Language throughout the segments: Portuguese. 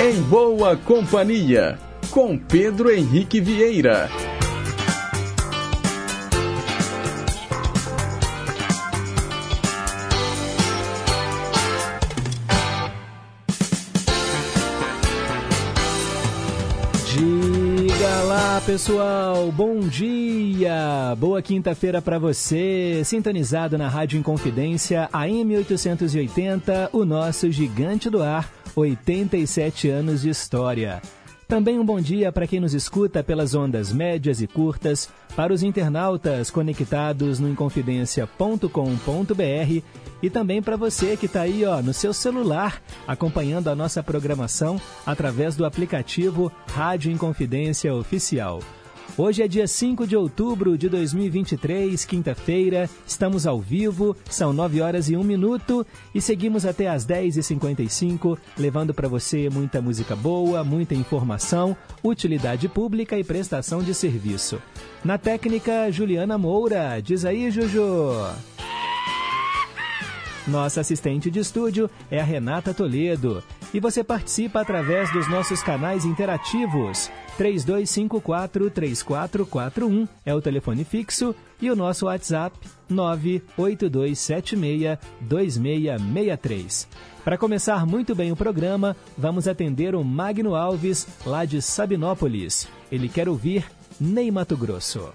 Em Boa Companhia, com Pedro Henrique Vieira. Diga lá, pessoal, bom dia! Boa quinta-feira para você, sintonizado na Rádio Inconfidência, AM 880, o nosso gigante do ar, 87 anos de história. Também um bom dia para quem nos escuta pelas ondas médias e curtas, para os internautas conectados no inconfidencia.com.br e também para você que está aí ó, no seu celular acompanhando a nossa programação através do aplicativo Rádio Inconfidência Oficial. Hoje é dia 5 de outubro de 2023, quinta-feira. Estamos ao vivo, são 9 horas e 1 minuto e seguimos até às 10h55, levando para você muita música boa, muita informação, utilidade pública e prestação de serviço. Na técnica, Juliana Moura. Diz aí, Juju. Nossa assistente de estúdio é a Renata Toledo. E você participa através dos nossos canais interativos. 3254-3441 é o telefone fixo e o nosso WhatsApp 982762663. Para começar muito bem o programa, vamos atender o Magno Alves, lá de Sabinópolis. Ele quer ouvir Ney Mato Grosso.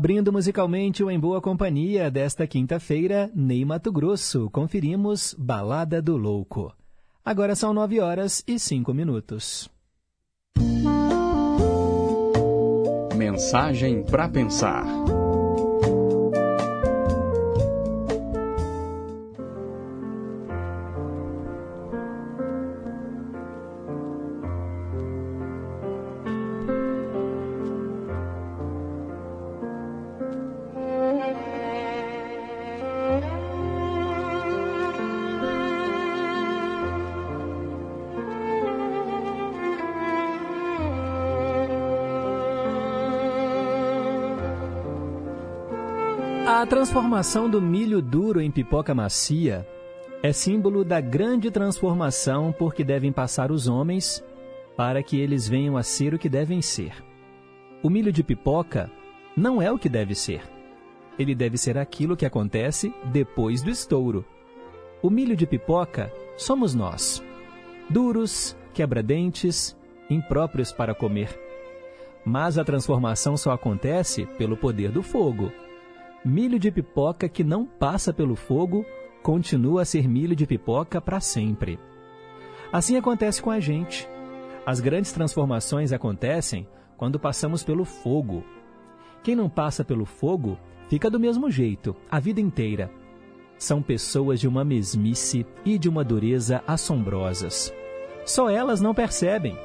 Abrindo musicalmente o Em Boa Companhia desta quinta-feira, Ney Mato Grosso, conferimos Balada do Louco. Agora são nove horas e cinco minutos. Mensagem para pensar. Transformação do milho duro em pipoca macia é símbolo da grande transformação por que devem passar os homens para que eles venham a ser o que devem ser. O milho de pipoca não é o que deve ser. Ele deve ser aquilo que acontece depois do estouro. O milho de pipoca somos nós, duros, quebra-dentes, impróprios para comer. Mas a transformação só acontece pelo poder do fogo milho de pipoca que não passa pelo fogo continua a ser milho de pipoca para sempre. Assim acontece com a gente. As grandes transformações acontecem quando passamos pelo fogo. Quem não passa pelo fogo fica do mesmo jeito, a vida inteira. São pessoas de uma mesmice e de uma dureza assombrosas. Só elas não percebem.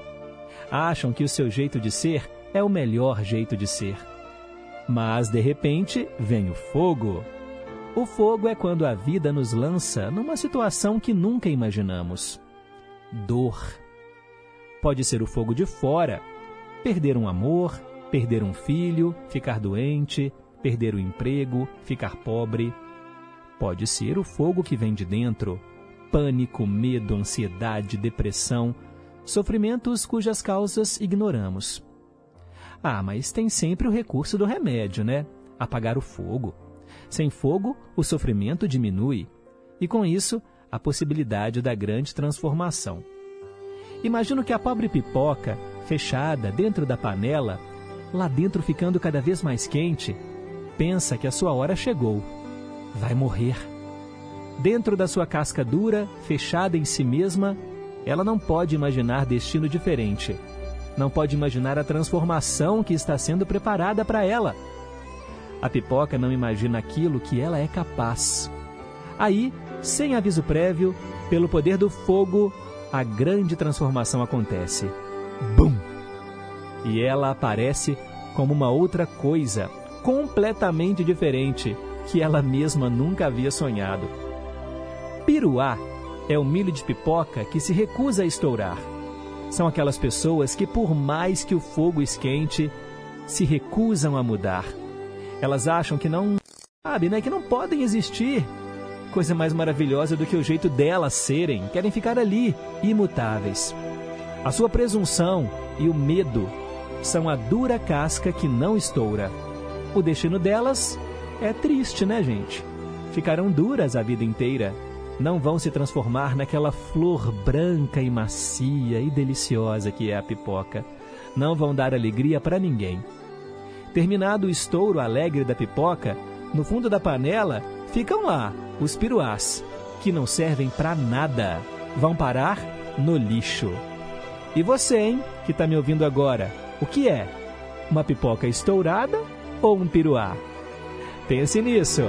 Acham que o seu jeito de ser é o melhor jeito de ser mas de repente vem o fogo. O fogo é quando a vida nos lança numa situação que nunca imaginamos. Dor. Pode ser o fogo de fora, perder um amor, perder um filho, ficar doente, perder o emprego, ficar pobre. Pode ser o fogo que vem de dentro, pânico, medo, ansiedade, depressão, sofrimentos cujas causas ignoramos. Ah, mas tem sempre o recurso do remédio, né? Apagar o fogo. Sem fogo, o sofrimento diminui. E com isso, a possibilidade da grande transformação. Imagino que a pobre pipoca, fechada dentro da panela, lá dentro ficando cada vez mais quente, pensa que a sua hora chegou. Vai morrer. Dentro da sua casca dura, fechada em si mesma, ela não pode imaginar destino diferente não pode imaginar a transformação que está sendo preparada para ela. A pipoca não imagina aquilo que ela é capaz. Aí, sem aviso prévio, pelo poder do fogo, a grande transformação acontece. Bum! E ela aparece como uma outra coisa, completamente diferente, que ela mesma nunca havia sonhado. Piruá é o milho de pipoca que se recusa a estourar são aquelas pessoas que, por mais que o fogo esquente, se recusam a mudar. Elas acham que não, sabe, né, que não podem existir. Coisa mais maravilhosa do que o jeito delas serem, querem ficar ali, imutáveis. A sua presunção e o medo são a dura casca que não estoura. O destino delas é triste, né, gente? Ficarão duras a vida inteira não vão se transformar naquela flor branca e macia e deliciosa que é a pipoca. Não vão dar alegria para ninguém. Terminado o estouro alegre da pipoca, no fundo da panela ficam lá os piruás, que não servem para nada. Vão parar no lixo. E você, hein, que está me ouvindo agora, o que é? Uma pipoca estourada ou um piruá? Pense nisso.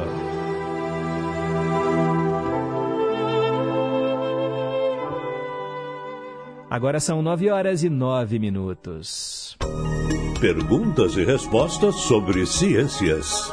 Agora são nove horas e nove minutos. Perguntas e respostas sobre ciências.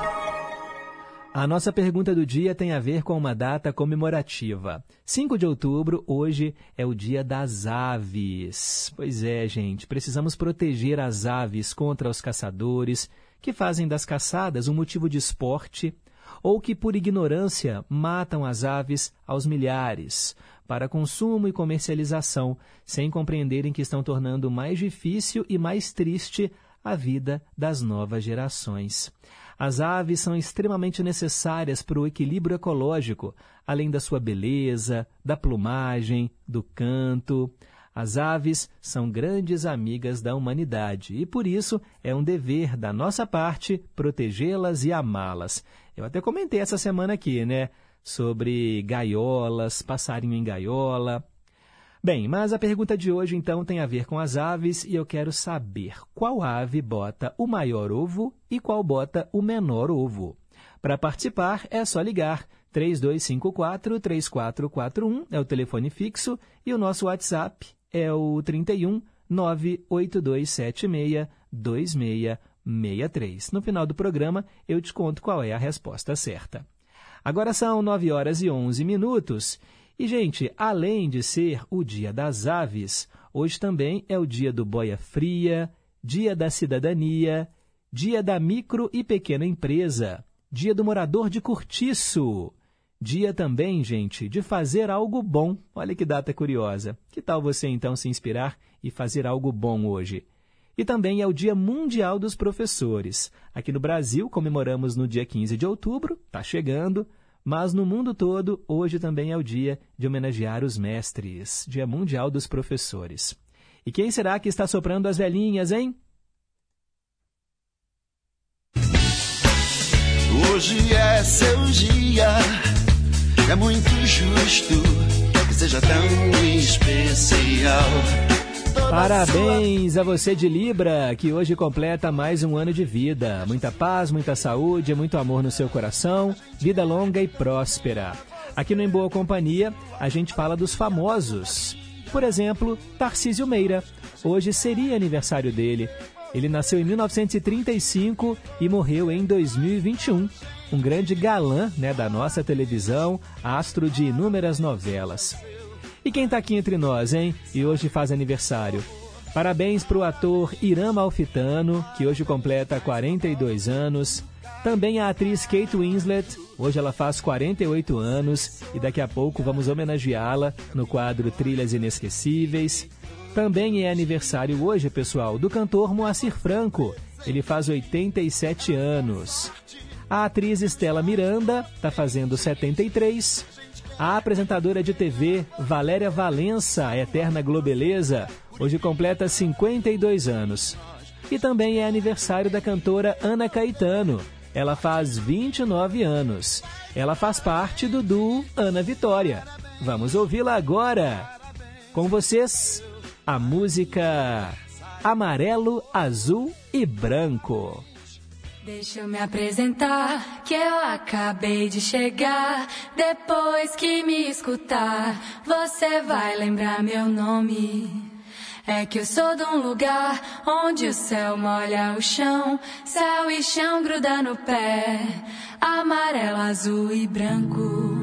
A nossa pergunta do dia tem a ver com uma data comemorativa. 5 de outubro, hoje, é o dia das aves. Pois é, gente, precisamos proteger as aves contra os caçadores que fazem das caçadas um motivo de esporte ou que, por ignorância, matam as aves aos milhares para consumo e comercialização, sem compreenderem que estão tornando mais difícil e mais triste a vida das novas gerações. As aves são extremamente necessárias para o equilíbrio ecológico, além da sua beleza, da plumagem, do canto. As aves são grandes amigas da humanidade e, por isso, é um dever da nossa parte protegê-las e amá-las. Eu até comentei essa semana aqui, né? Sobre gaiolas, passarinho em gaiola. Bem, mas a pergunta de hoje então tem a ver com as aves e eu quero saber qual ave bota o maior ovo e qual bota o menor ovo. Para participar é só ligar 3254-3441, é o telefone fixo, e o nosso WhatsApp é o 31 98276 2663. No final do programa, eu te conto qual é a resposta certa. Agora são 9 horas e 11 minutos. E, gente, além de ser o Dia das Aves, hoje também é o Dia do Boia Fria, Dia da Cidadania, Dia da Micro e Pequena Empresa, Dia do Morador de Cortiço, Dia também, gente, de fazer algo bom. Olha que data curiosa. Que tal você então se inspirar e fazer algo bom hoje? E também é o Dia Mundial dos Professores. Aqui no Brasil comemoramos no dia 15 de outubro, está chegando, mas no mundo todo hoje também é o dia de homenagear os mestres, Dia Mundial dos Professores. E quem será que está soprando as velhinhas, hein? Hoje é seu dia é muito justo que seja tão especial. Parabéns a você de Libra, que hoje completa mais um ano de vida. Muita paz, muita saúde, muito amor no seu coração, vida longa e próspera. Aqui no Em Boa Companhia, a gente fala dos famosos. Por exemplo, Tarcísio Meira. Hoje seria aniversário dele. Ele nasceu em 1935 e morreu em 2021 um grande galã né, da nossa televisão, astro de inúmeras novelas. E quem está aqui entre nós, hein? E hoje faz aniversário. Parabéns para o ator Irã Malfitano, que hoje completa 42 anos. Também a atriz Kate Winslet, hoje ela faz 48 anos e daqui a pouco vamos homenageá-la no quadro Trilhas Inesquecíveis. Também é aniversário hoje, pessoal, do cantor Moacir Franco. Ele faz 87 anos. A atriz Estela Miranda está fazendo 73. A apresentadora de TV Valéria Valença, a eterna globeleza, hoje completa 52 anos. E também é aniversário da cantora Ana Caetano. Ela faz 29 anos. Ela faz parte do duo Ana Vitória. Vamos ouvi-la agora. Com vocês, a música Amarelo, Azul e Branco. Deixa eu me apresentar, que eu acabei de chegar. Depois que me escutar, você vai lembrar meu nome. É que eu sou de um lugar onde o céu molha o chão, céu e chão gruda no pé, amarelo, azul e branco.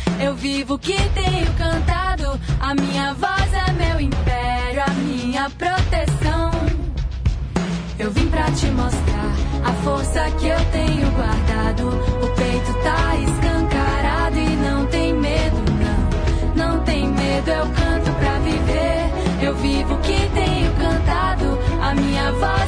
Eu vivo o que tenho cantado. A minha voz é meu império, a minha proteção. Eu vim pra te mostrar a força que eu tenho guardado. O peito tá escancarado e não tem medo, não. Não tem medo, eu canto pra viver. Eu vivo o que tenho cantado. A minha voz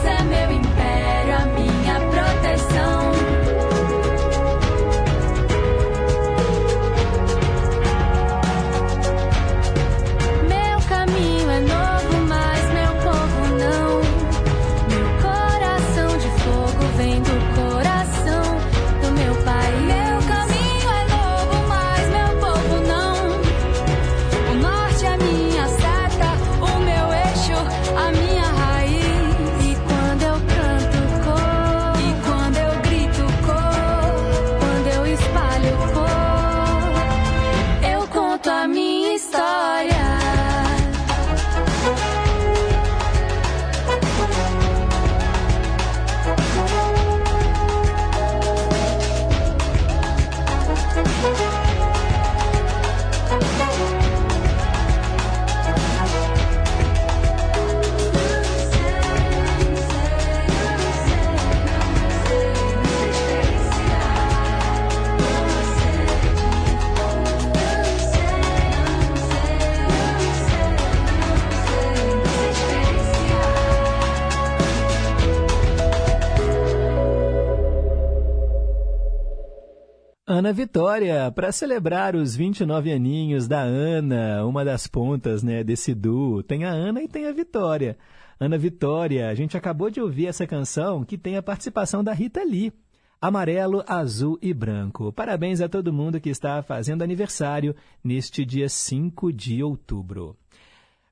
Ana Vitória, para celebrar os 29 aninhos da Ana, uma das pontas né, desse duo. Tem a Ana e tem a Vitória. Ana Vitória, a gente acabou de ouvir essa canção que tem a participação da Rita Lee. Amarelo, azul e branco. Parabéns a todo mundo que está fazendo aniversário neste dia 5 de outubro.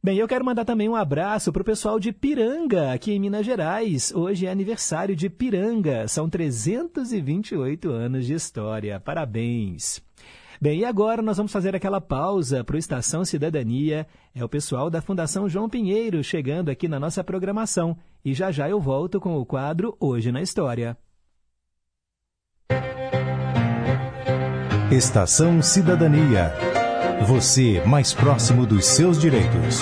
Bem, eu quero mandar também um abraço para o pessoal de Piranga, aqui em Minas Gerais. Hoje é aniversário de Piranga. São 328 anos de história. Parabéns. Bem, e agora nós vamos fazer aquela pausa para o Estação Cidadania. É o pessoal da Fundação João Pinheiro chegando aqui na nossa programação. E já já eu volto com o quadro Hoje na História. Estação Cidadania. Você mais próximo dos seus direitos.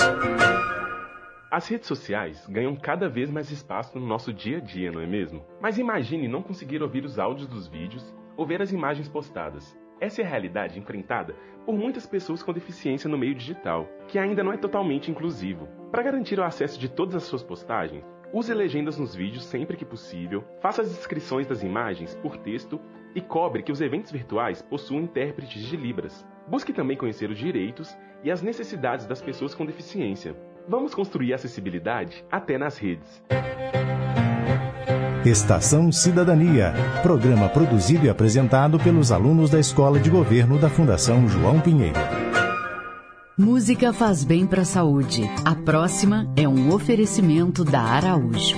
As redes sociais ganham cada vez mais espaço no nosso dia a dia, não é mesmo? Mas imagine não conseguir ouvir os áudios dos vídeos ou ver as imagens postadas. Essa é a realidade enfrentada por muitas pessoas com deficiência no meio digital, que ainda não é totalmente inclusivo. Para garantir o acesso de todas as suas postagens, use legendas nos vídeos sempre que possível, faça as descrições das imagens por texto e cobre que os eventos virtuais possuam intérpretes de Libras. Busque também conhecer os direitos e as necessidades das pessoas com deficiência. Vamos construir acessibilidade até nas redes. Estação Cidadania, programa produzido e apresentado pelos alunos da Escola de Governo da Fundação João Pinheiro. Música faz bem para a saúde. A próxima é um oferecimento da Araújo.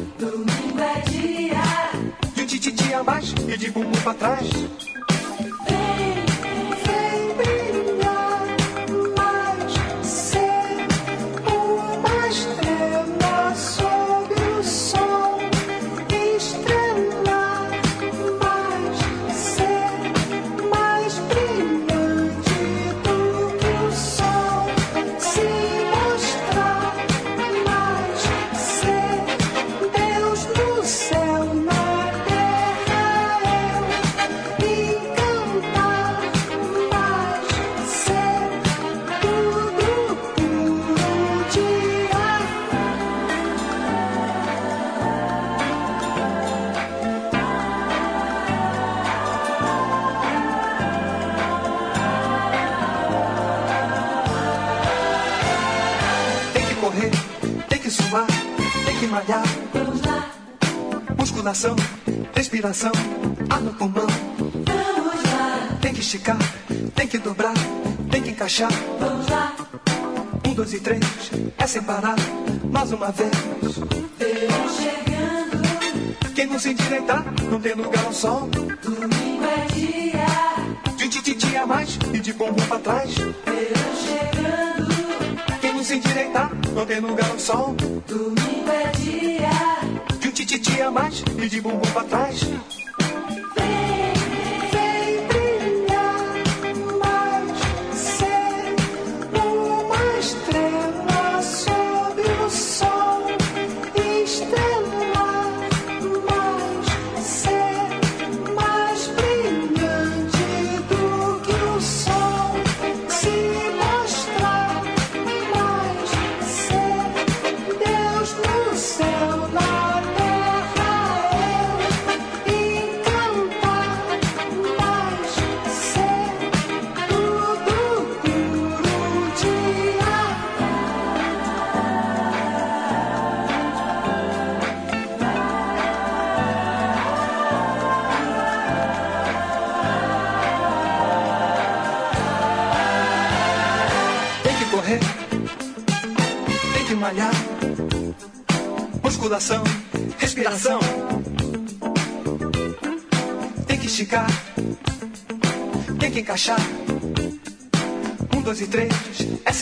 E de bumbum pra trás. Respiração, ar no pulmão. vamos lá, Tem que esticar, tem que dobrar, tem que encaixar. vamos lá. Um, dois e três, é sem parar. Mais uma vez. Verão chegando, Quem não se endireitar, não tem lugar ao sol. domingo é dia. De um tititi a mais e de bumbum pra trás. Verão chegando, Quem não se endireitar, não tem lugar ao sol. domingo é dia. E de bumbum pra trás.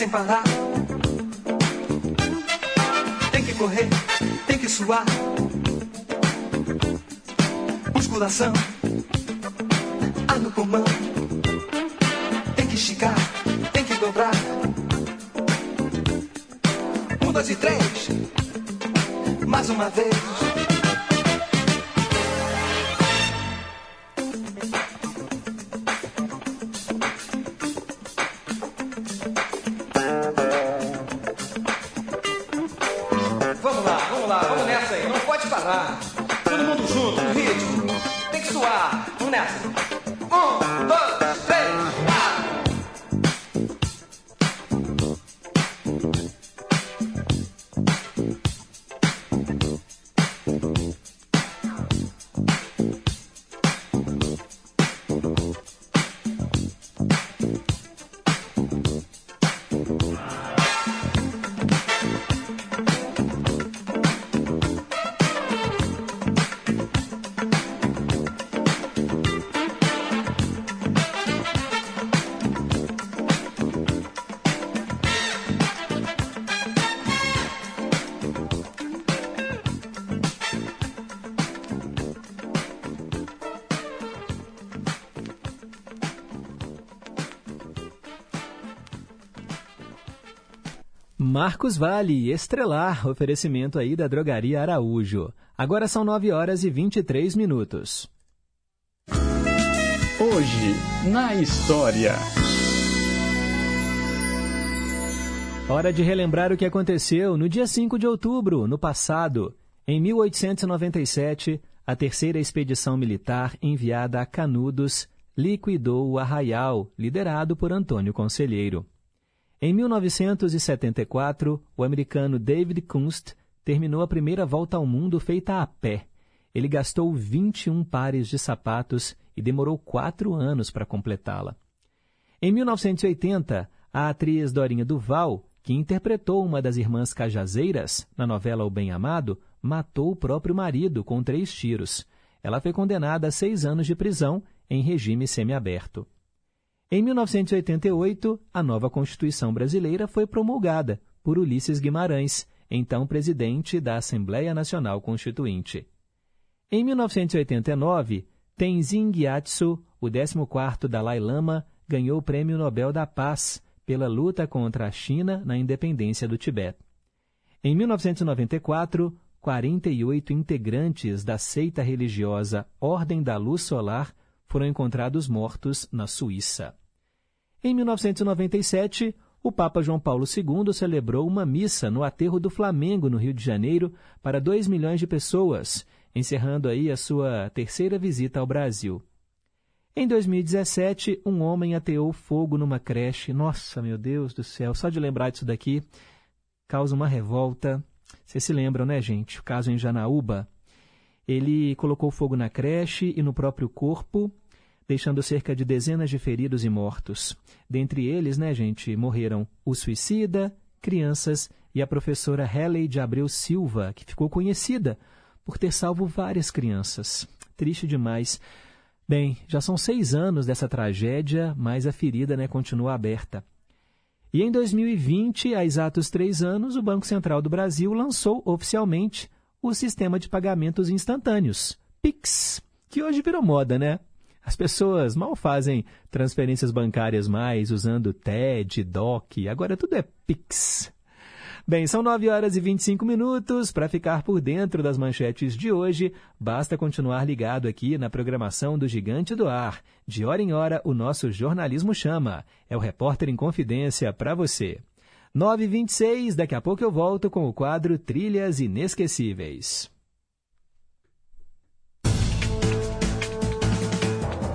Sem parar. Tem que correr, tem que suar. Musculação, ar no pulmão. Tem que esticar, tem que dobrar. Um, dois e três, mais uma vez. Marcos Vale, Estrelar, oferecimento aí da Drogaria Araújo. Agora são 9 horas e 23 minutos. Hoje, na história. Hora de relembrar o que aconteceu no dia 5 de outubro, no passado. Em 1897, a terceira expedição militar enviada a Canudos liquidou o Arraial, liderado por Antônio Conselheiro. Em 1974, o americano David Kunst terminou a primeira volta ao mundo feita a pé. Ele gastou 21 pares de sapatos e demorou quatro anos para completá-la. Em 1980, a atriz Dorinha Duval, que interpretou uma das irmãs Cajazeiras na novela O Bem Amado, matou o próprio marido com três tiros. Ela foi condenada a seis anos de prisão em regime semiaberto. Em 1988, a nova Constituição Brasileira foi promulgada por Ulisses Guimarães, então presidente da Assembleia Nacional Constituinte. Em 1989, Tenzin Gyatso, o 14º Dalai Lama, ganhou o Prêmio Nobel da Paz pela luta contra a China na independência do Tibete. Em 1994, 48 integrantes da seita religiosa Ordem da Luz Solar foram encontrados mortos na Suíça. Em 1997, o Papa João Paulo II celebrou uma missa no aterro do Flamengo, no Rio de Janeiro, para 2 milhões de pessoas, encerrando aí a sua terceira visita ao Brasil. Em 2017, um homem ateou fogo numa creche. Nossa, meu Deus do céu, só de lembrar disso daqui causa uma revolta. Vocês se lembram, né, gente? O caso em Janaúba. Ele colocou fogo na creche e no próprio corpo, deixando cerca de dezenas de feridos e mortos. Dentre eles, né, gente, morreram o suicida, crianças e a professora Helen de Abreu Silva, que ficou conhecida por ter salvo várias crianças. Triste demais. Bem, já são seis anos dessa tragédia, mas a ferida né, continua aberta. E em 2020, há exatos três anos, o Banco Central do Brasil lançou oficialmente o sistema de pagamentos instantâneos, PIX, que hoje virou moda, né? As pessoas mal fazem transferências bancárias mais usando TED, DOC, agora tudo é Pix. Bem, são 9 horas e 25 minutos. Para ficar por dentro das manchetes de hoje, basta continuar ligado aqui na programação do Gigante do Ar. De hora em hora, o nosso jornalismo chama. É o Repórter em Confidência para você. 9h26, daqui a pouco eu volto com o quadro Trilhas Inesquecíveis.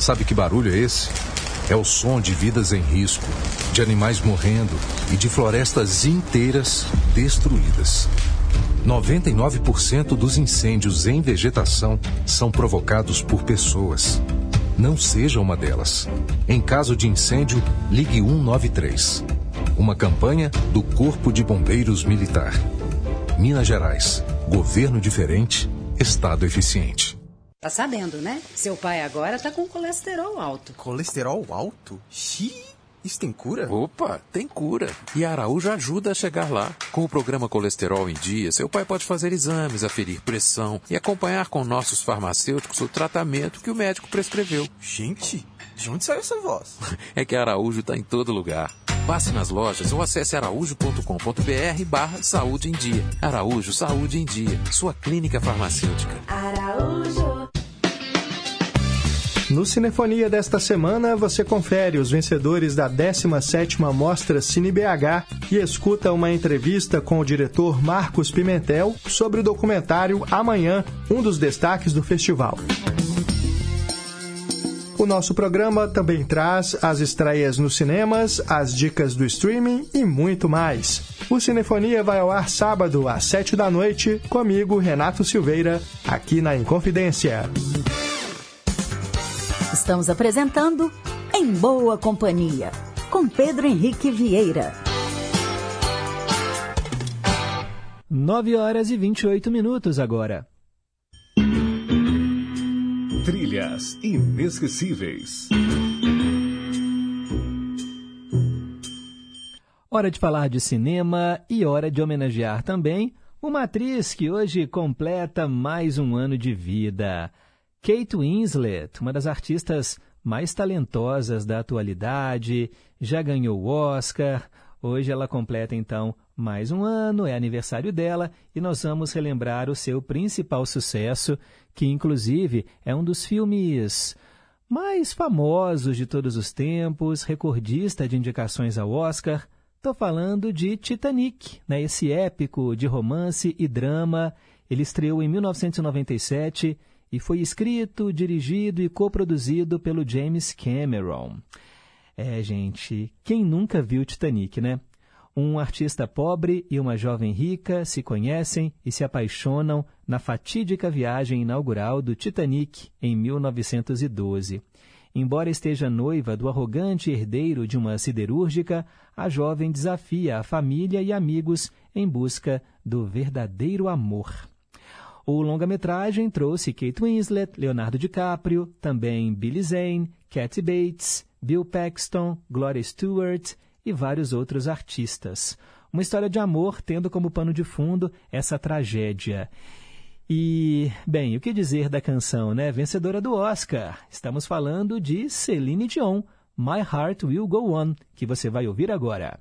Sabe que barulho é esse? É o som de vidas em risco, de animais morrendo e de florestas inteiras destruídas. 99% dos incêndios em vegetação são provocados por pessoas. Não seja uma delas. Em caso de incêndio, ligue 193. Uma campanha do Corpo de Bombeiros Militar. Minas Gerais. Governo diferente, Estado eficiente. Tá sabendo, né? Seu pai agora tá com colesterol alto. Colesterol alto? Xiii. Isso tem cura? Opa, tem cura. E a Araújo ajuda a chegar lá. Com o programa Colesterol em Dia, seu pai pode fazer exames, aferir pressão e acompanhar com nossos farmacêuticos o tratamento que o médico prescreveu. Gente, de onde saiu essa voz? É que a Araújo está em todo lugar. Passe nas lojas ou acesse araújo.com.br barra saúde em dia. Araújo Saúde em Dia, sua clínica farmacêutica. Araújo. No Cinefonia desta semana, você confere os vencedores da 17ª Mostra Cine BH e escuta uma entrevista com o diretor Marcos Pimentel sobre o documentário Amanhã, um dos destaques do festival. O nosso programa também traz as estreias nos cinemas, as dicas do streaming e muito mais. O Cinefonia vai ao ar sábado às 7 da noite, comigo, Renato Silveira, aqui na Inconfidência. Estamos apresentando Em Boa Companhia, com Pedro Henrique Vieira. 9 horas e 28 minutos agora. Trilhas inesquecíveis. Hora de falar de cinema e hora de homenagear também uma atriz que hoje completa mais um ano de vida. Kate Winslet, uma das artistas mais talentosas da atualidade, já ganhou o Oscar. Hoje ela completa então mais um ano, é aniversário dela e nós vamos relembrar o seu principal sucesso, que inclusive é um dos filmes mais famosos de todos os tempos, recordista de indicações ao Oscar. Estou falando de Titanic, né? esse épico de romance e drama. Ele estreou em 1997 e foi escrito, dirigido e coproduzido pelo James Cameron. É, gente, quem nunca viu Titanic, né? Um artista pobre e uma jovem rica se conhecem e se apaixonam na fatídica viagem inaugural do Titanic em 1912. Embora esteja noiva do arrogante herdeiro de uma siderúrgica, a jovem desafia a família e amigos em busca do verdadeiro amor. O longa-metragem trouxe Kate Winslet, Leonardo DiCaprio, também Billy Zane, Kathy Bates, Bill Paxton, Gloria Stewart e vários outros artistas. Uma história de amor tendo como pano de fundo essa tragédia. E, bem, o que dizer da canção, né? Vencedora do Oscar. Estamos falando de Celine Dion, My Heart Will Go On, que você vai ouvir agora.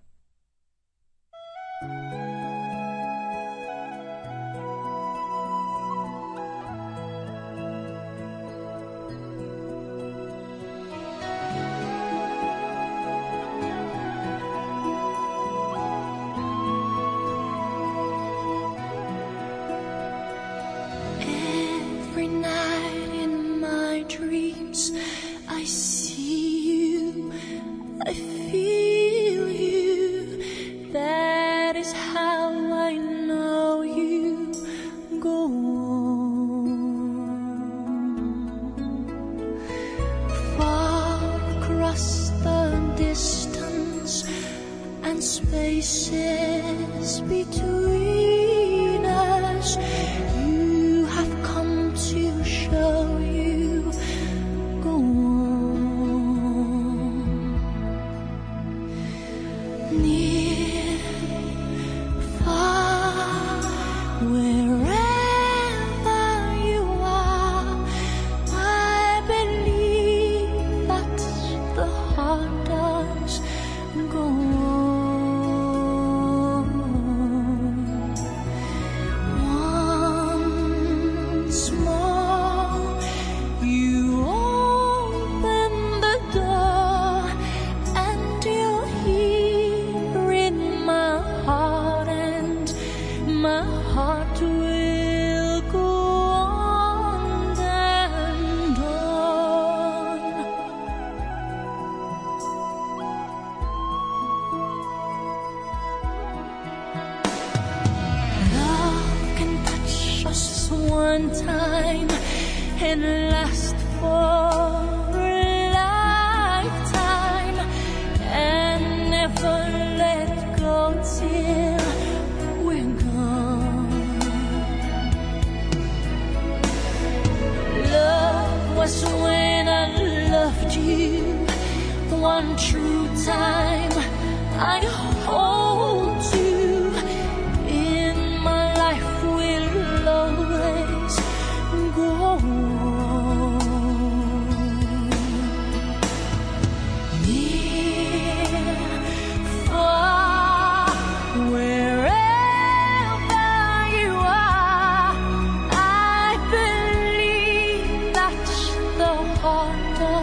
The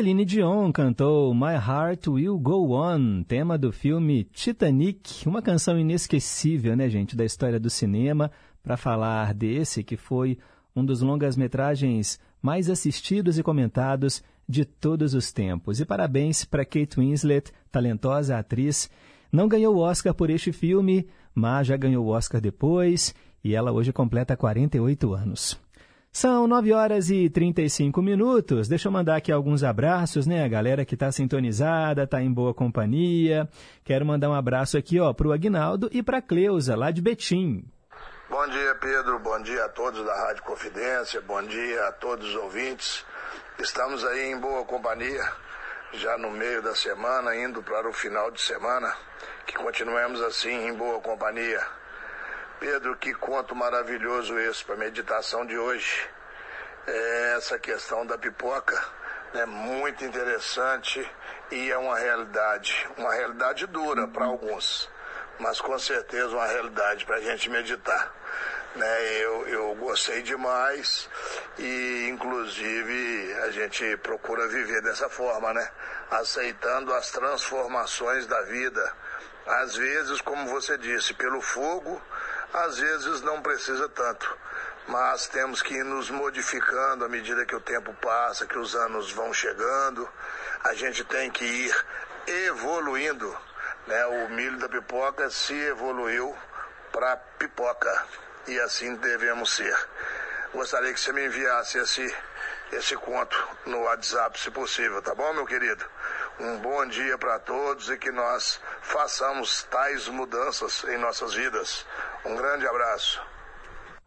Celine Dion cantou My Heart Will Go On, tema do filme Titanic, uma canção inesquecível, né, gente, da história do cinema, para falar desse que foi um dos longas-metragens mais assistidos e comentados de todos os tempos. E parabéns para Kate Winslet, talentosa atriz. Não ganhou o Oscar por este filme, mas já ganhou o Oscar depois, e ela hoje completa 48 anos. São 9 horas e 35 minutos. Deixa eu mandar aqui alguns abraços, né? A galera que está sintonizada, está em boa companhia. Quero mandar um abraço aqui, ó, para o Agnaldo e para Cleusa, lá de Betim. Bom dia, Pedro. Bom dia a todos da Rádio Confidência. Bom dia a todos os ouvintes. Estamos aí em boa companhia, já no meio da semana, indo para o final de semana. Que continuemos assim em boa companhia. Pedro, que conto maravilhoso esse para a meditação de hoje. É essa questão da pipoca é muito interessante e é uma realidade, uma realidade dura para alguns, mas com certeza uma realidade para a gente meditar. Né? Eu, eu gostei demais e, inclusive, a gente procura viver dessa forma, né? Aceitando as transformações da vida. Às vezes, como você disse, pelo fogo, às vezes não precisa tanto. Mas temos que ir nos modificando à medida que o tempo passa, que os anos vão chegando. A gente tem que ir evoluindo. Né? O milho da pipoca se evoluiu para pipoca e assim devemos ser. Gostaria que você me enviasse esse, esse conto no WhatsApp, se possível, tá bom, meu querido? Um bom dia para todos e que nós façamos tais mudanças em nossas vidas. Um grande abraço.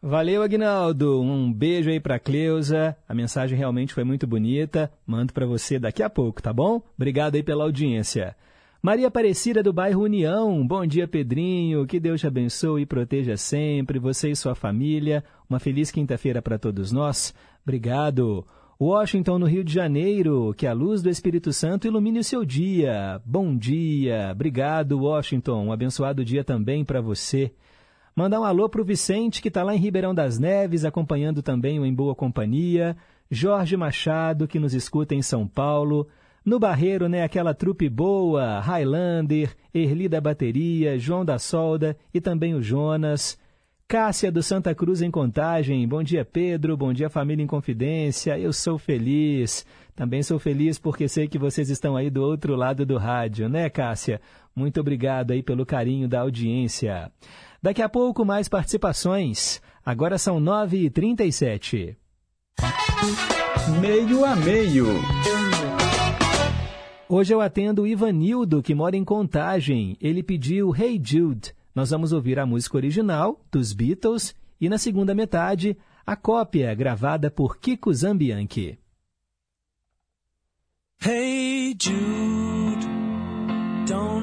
Valeu, Agnaldo. Um beijo aí para Cleusa. A mensagem realmente foi muito bonita. Mando para você daqui a pouco, tá bom? Obrigado aí pela audiência. Maria Aparecida do bairro União. Bom dia, Pedrinho. Que Deus te abençoe e proteja sempre você e sua família. Uma feliz quinta-feira para todos nós. Obrigado. Washington, no Rio de Janeiro, que a luz do Espírito Santo ilumine o seu dia. Bom dia. Obrigado, Washington. Um abençoado dia também para você. Mandar um alô para o Vicente, que está lá em Ribeirão das Neves, acompanhando também o Em Boa Companhia. Jorge Machado, que nos escuta em São Paulo. No Barreiro, né, aquela trupe boa, Highlander, Erli da Bateria, João da Solda e também o Jonas. Cássia do Santa Cruz em Contagem. Bom dia, Pedro. Bom dia, família em Confidência. Eu sou feliz. Também sou feliz porque sei que vocês estão aí do outro lado do rádio, né, Cássia? Muito obrigado aí pelo carinho da audiência. Daqui a pouco mais participações. Agora são 9h37. Meio a meio. Hoje eu atendo o Ivanildo, que mora em Contagem. Ele pediu Hey Jude. Nós vamos ouvir a música original dos Beatles e, na segunda metade, a cópia gravada por Kiko Zambianchi. Hey Jude, don't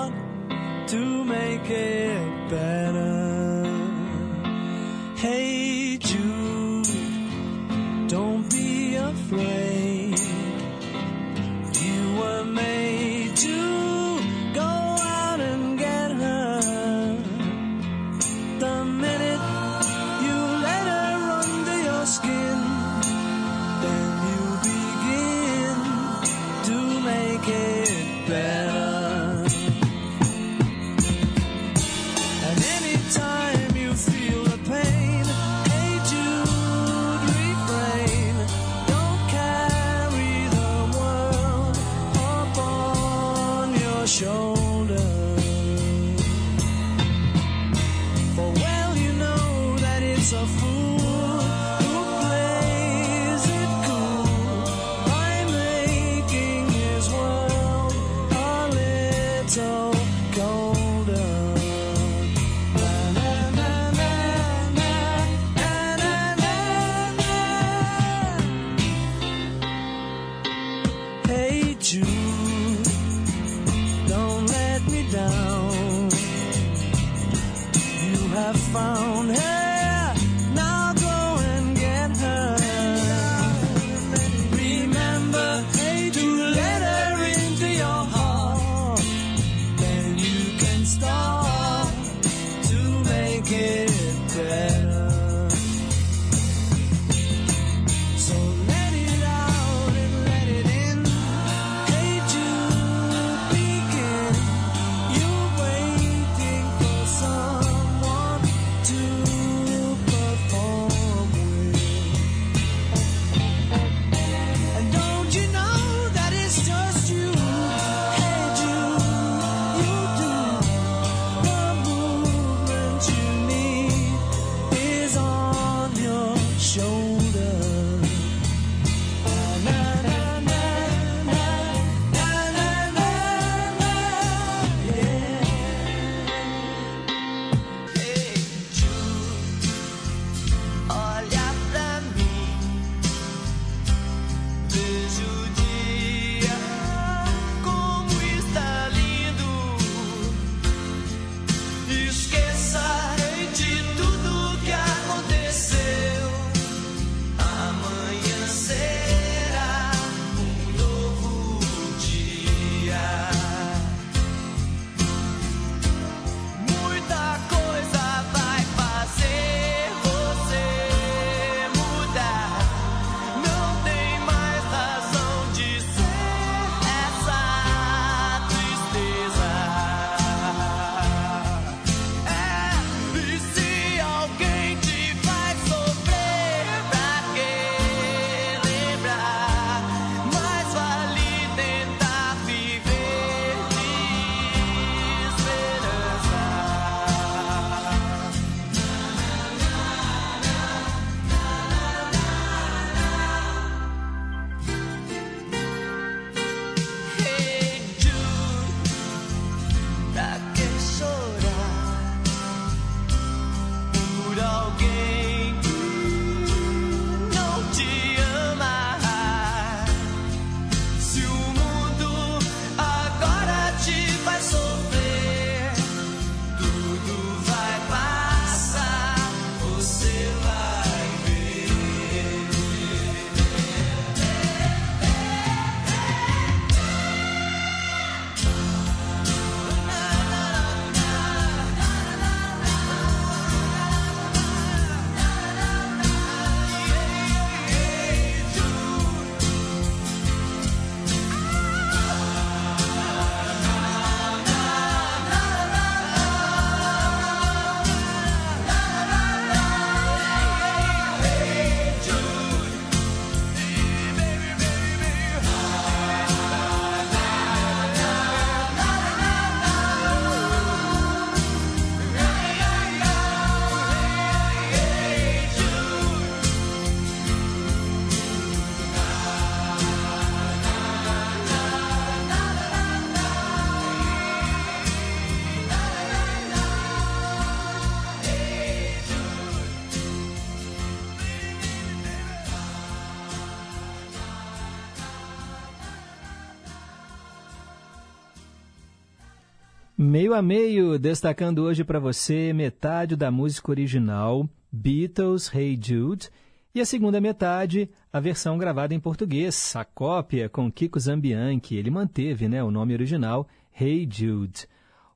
Meio a meio, destacando hoje para você metade da música original, Beatles, Hey Jude, e a segunda metade, a versão gravada em português, a cópia com Kiko Zambianchi. Ele manteve né, o nome original, Hey Jude.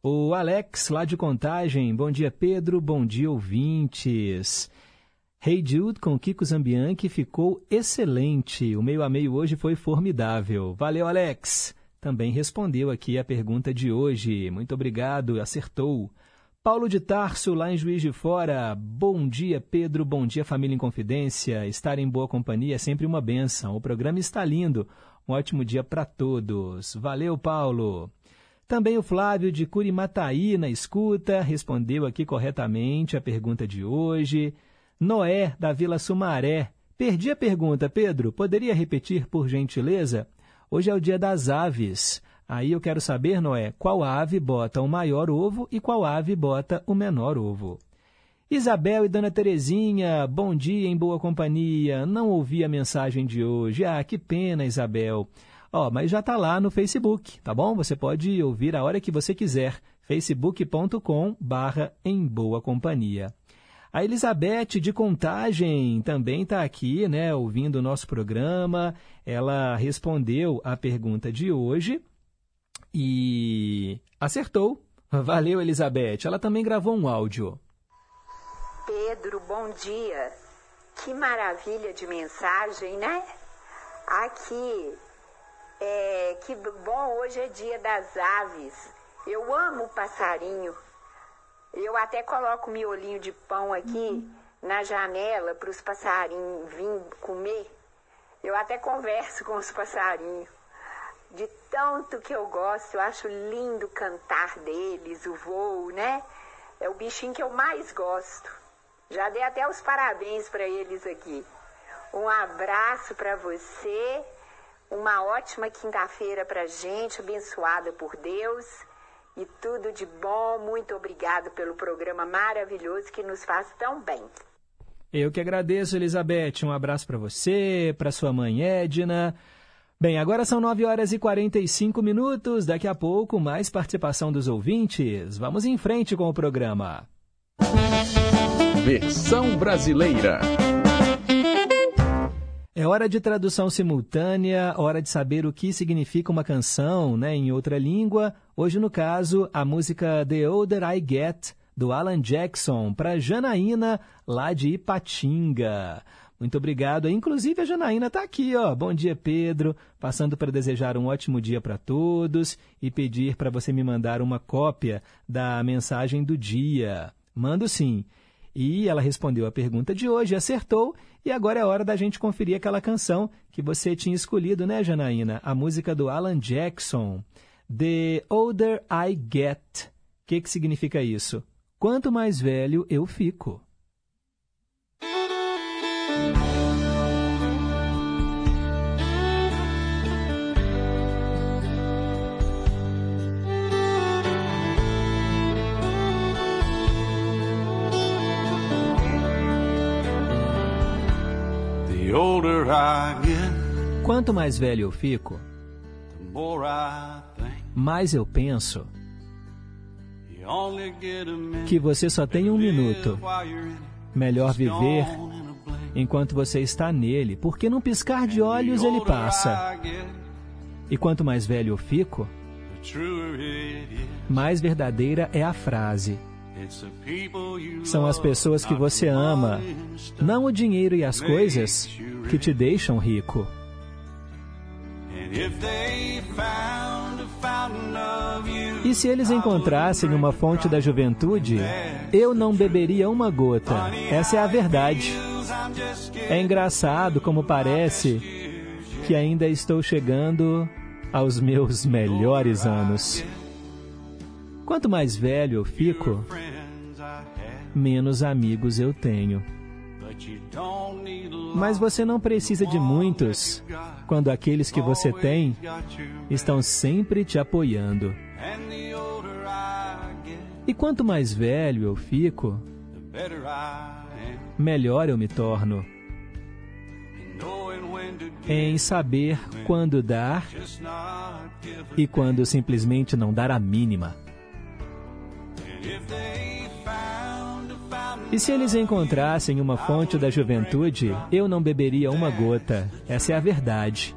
O Alex, lá de Contagem, bom dia Pedro, bom dia ouvintes. Hey Jude com Kiko Zambianchi ficou excelente. O meio a meio hoje foi formidável. Valeu, Alex. Também respondeu aqui a pergunta de hoje. Muito obrigado, acertou. Paulo de Tarso, lá em Juiz de Fora. Bom dia, Pedro. Bom dia, família em confidência. Estar em boa companhia é sempre uma benção. O programa está lindo. Um ótimo dia para todos. Valeu, Paulo. Também o Flávio de Curimataí, na escuta, respondeu aqui corretamente a pergunta de hoje. Noé, da Vila Sumaré. Perdi a pergunta, Pedro. Poderia repetir, por gentileza? Hoje é o dia das aves. Aí eu quero saber, Noé, qual ave bota o maior ovo e qual ave bota o menor ovo. Isabel e Dona Terezinha, bom dia em boa companhia. Não ouvi a mensagem de hoje. Ah, que pena, Isabel. Ó, mas já está lá no Facebook, tá bom? Você pode ouvir a hora que você quiser. facebook.com em boa companhia. A Elizabeth de Contagem também está aqui, né, ouvindo o nosso programa. Ela respondeu a pergunta de hoje e acertou. Valeu, Elizabeth. Ela também gravou um áudio. Pedro, bom dia. Que maravilha de mensagem, né? Aqui, é, que bom, hoje é dia das aves. Eu amo passarinho. Eu até coloco miolinho de pão aqui na janela para os passarinhos virem comer. Eu até converso com os passarinhos. De tanto que eu gosto, eu acho lindo cantar deles, o voo, né? É o bichinho que eu mais gosto. Já dei até os parabéns para eles aqui. Um abraço para você, uma ótima quinta-feira para gente, abençoada por Deus e tudo de bom. Muito obrigado pelo programa maravilhoso que nos faz tão bem. Eu que agradeço, Elizabeth. Um abraço para você, para sua mãe Edna. Bem, agora são 9 horas e 45 minutos. Daqui a pouco, mais participação dos ouvintes. Vamos em frente com o programa. Versão brasileira. É hora de tradução simultânea, hora de saber o que significa uma canção né, em outra língua. Hoje, no caso, a música The Older I Get, do Alan Jackson, para Janaína, lá de Ipatinga. Muito obrigado. Inclusive, a Janaína está aqui. ó. Bom dia, Pedro. Passando para desejar um ótimo dia para todos e pedir para você me mandar uma cópia da mensagem do dia. Mando sim. E ela respondeu a pergunta de hoje, acertou, e agora é hora da gente conferir aquela canção que você tinha escolhido, né, Janaína? A música do Alan Jackson, The Older I Get. O que, que significa isso? Quanto mais velho eu fico. Quanto mais velho eu fico, mais eu penso que você só tem um minuto. Melhor viver enquanto você está nele, porque num piscar de olhos ele passa. E quanto mais velho eu fico, mais verdadeira é a frase. São as pessoas que você ama, não o dinheiro e as coisas que te deixam rico. E se eles encontrassem uma fonte da juventude, eu não beberia uma gota. Essa é a verdade. É engraçado como parece que ainda estou chegando aos meus melhores anos. Quanto mais velho eu fico, menos amigos eu tenho. Mas você não precisa de muitos quando aqueles que você tem estão sempre te apoiando. E quanto mais velho eu fico, melhor eu me torno em saber quando dar e quando simplesmente não dar a mínima. E se eles encontrassem uma fonte da juventude, eu não beberia uma gota. Essa é a verdade.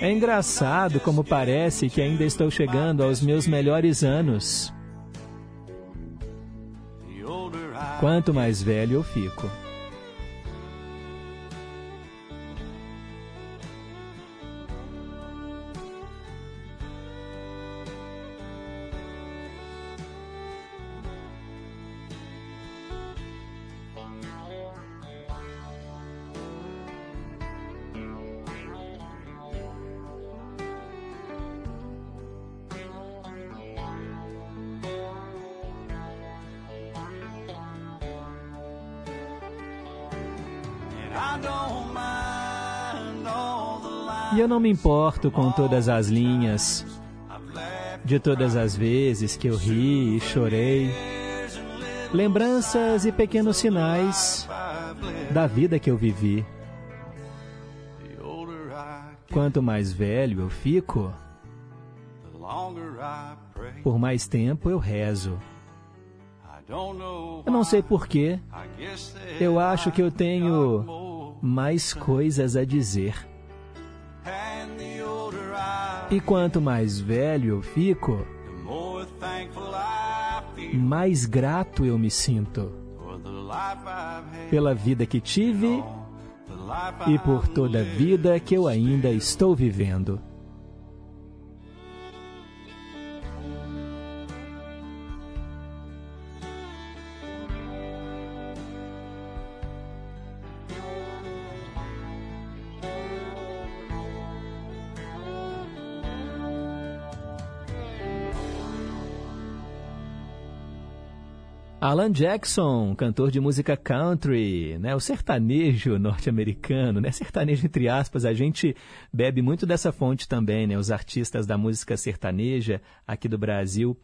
É engraçado como parece que ainda estou chegando aos meus melhores anos. Quanto mais velho eu fico. Eu não me importo com todas as linhas, de todas as vezes que eu ri e chorei, lembranças e pequenos sinais da vida que eu vivi. Quanto mais velho eu fico, por mais tempo eu rezo. Eu não sei porquê, eu acho que eu tenho mais coisas a dizer. E quanto mais velho eu fico, mais grato eu me sinto pela vida que tive e por toda a vida que eu ainda estou vivendo. Alan Jackson, cantor de música country, né? O sertanejo norte-americano, né? Sertanejo entre aspas, a gente bebe muito dessa fonte também, né? Os artistas da música sertaneja aqui do Brasil.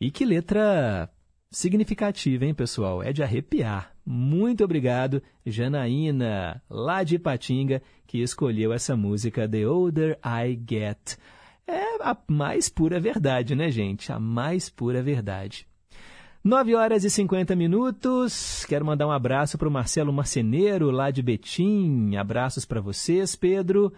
E que letra significativa, hein, pessoal? É de arrepiar. Muito obrigado, Janaína, lá de Patinga, que escolheu essa música The Older I Get. É a mais pura verdade, né, gente? A mais pura verdade. 9 horas e 50 minutos. Quero mandar um abraço para o Marcelo Marceneiro, lá de Betim. Abraços para vocês, Pedro.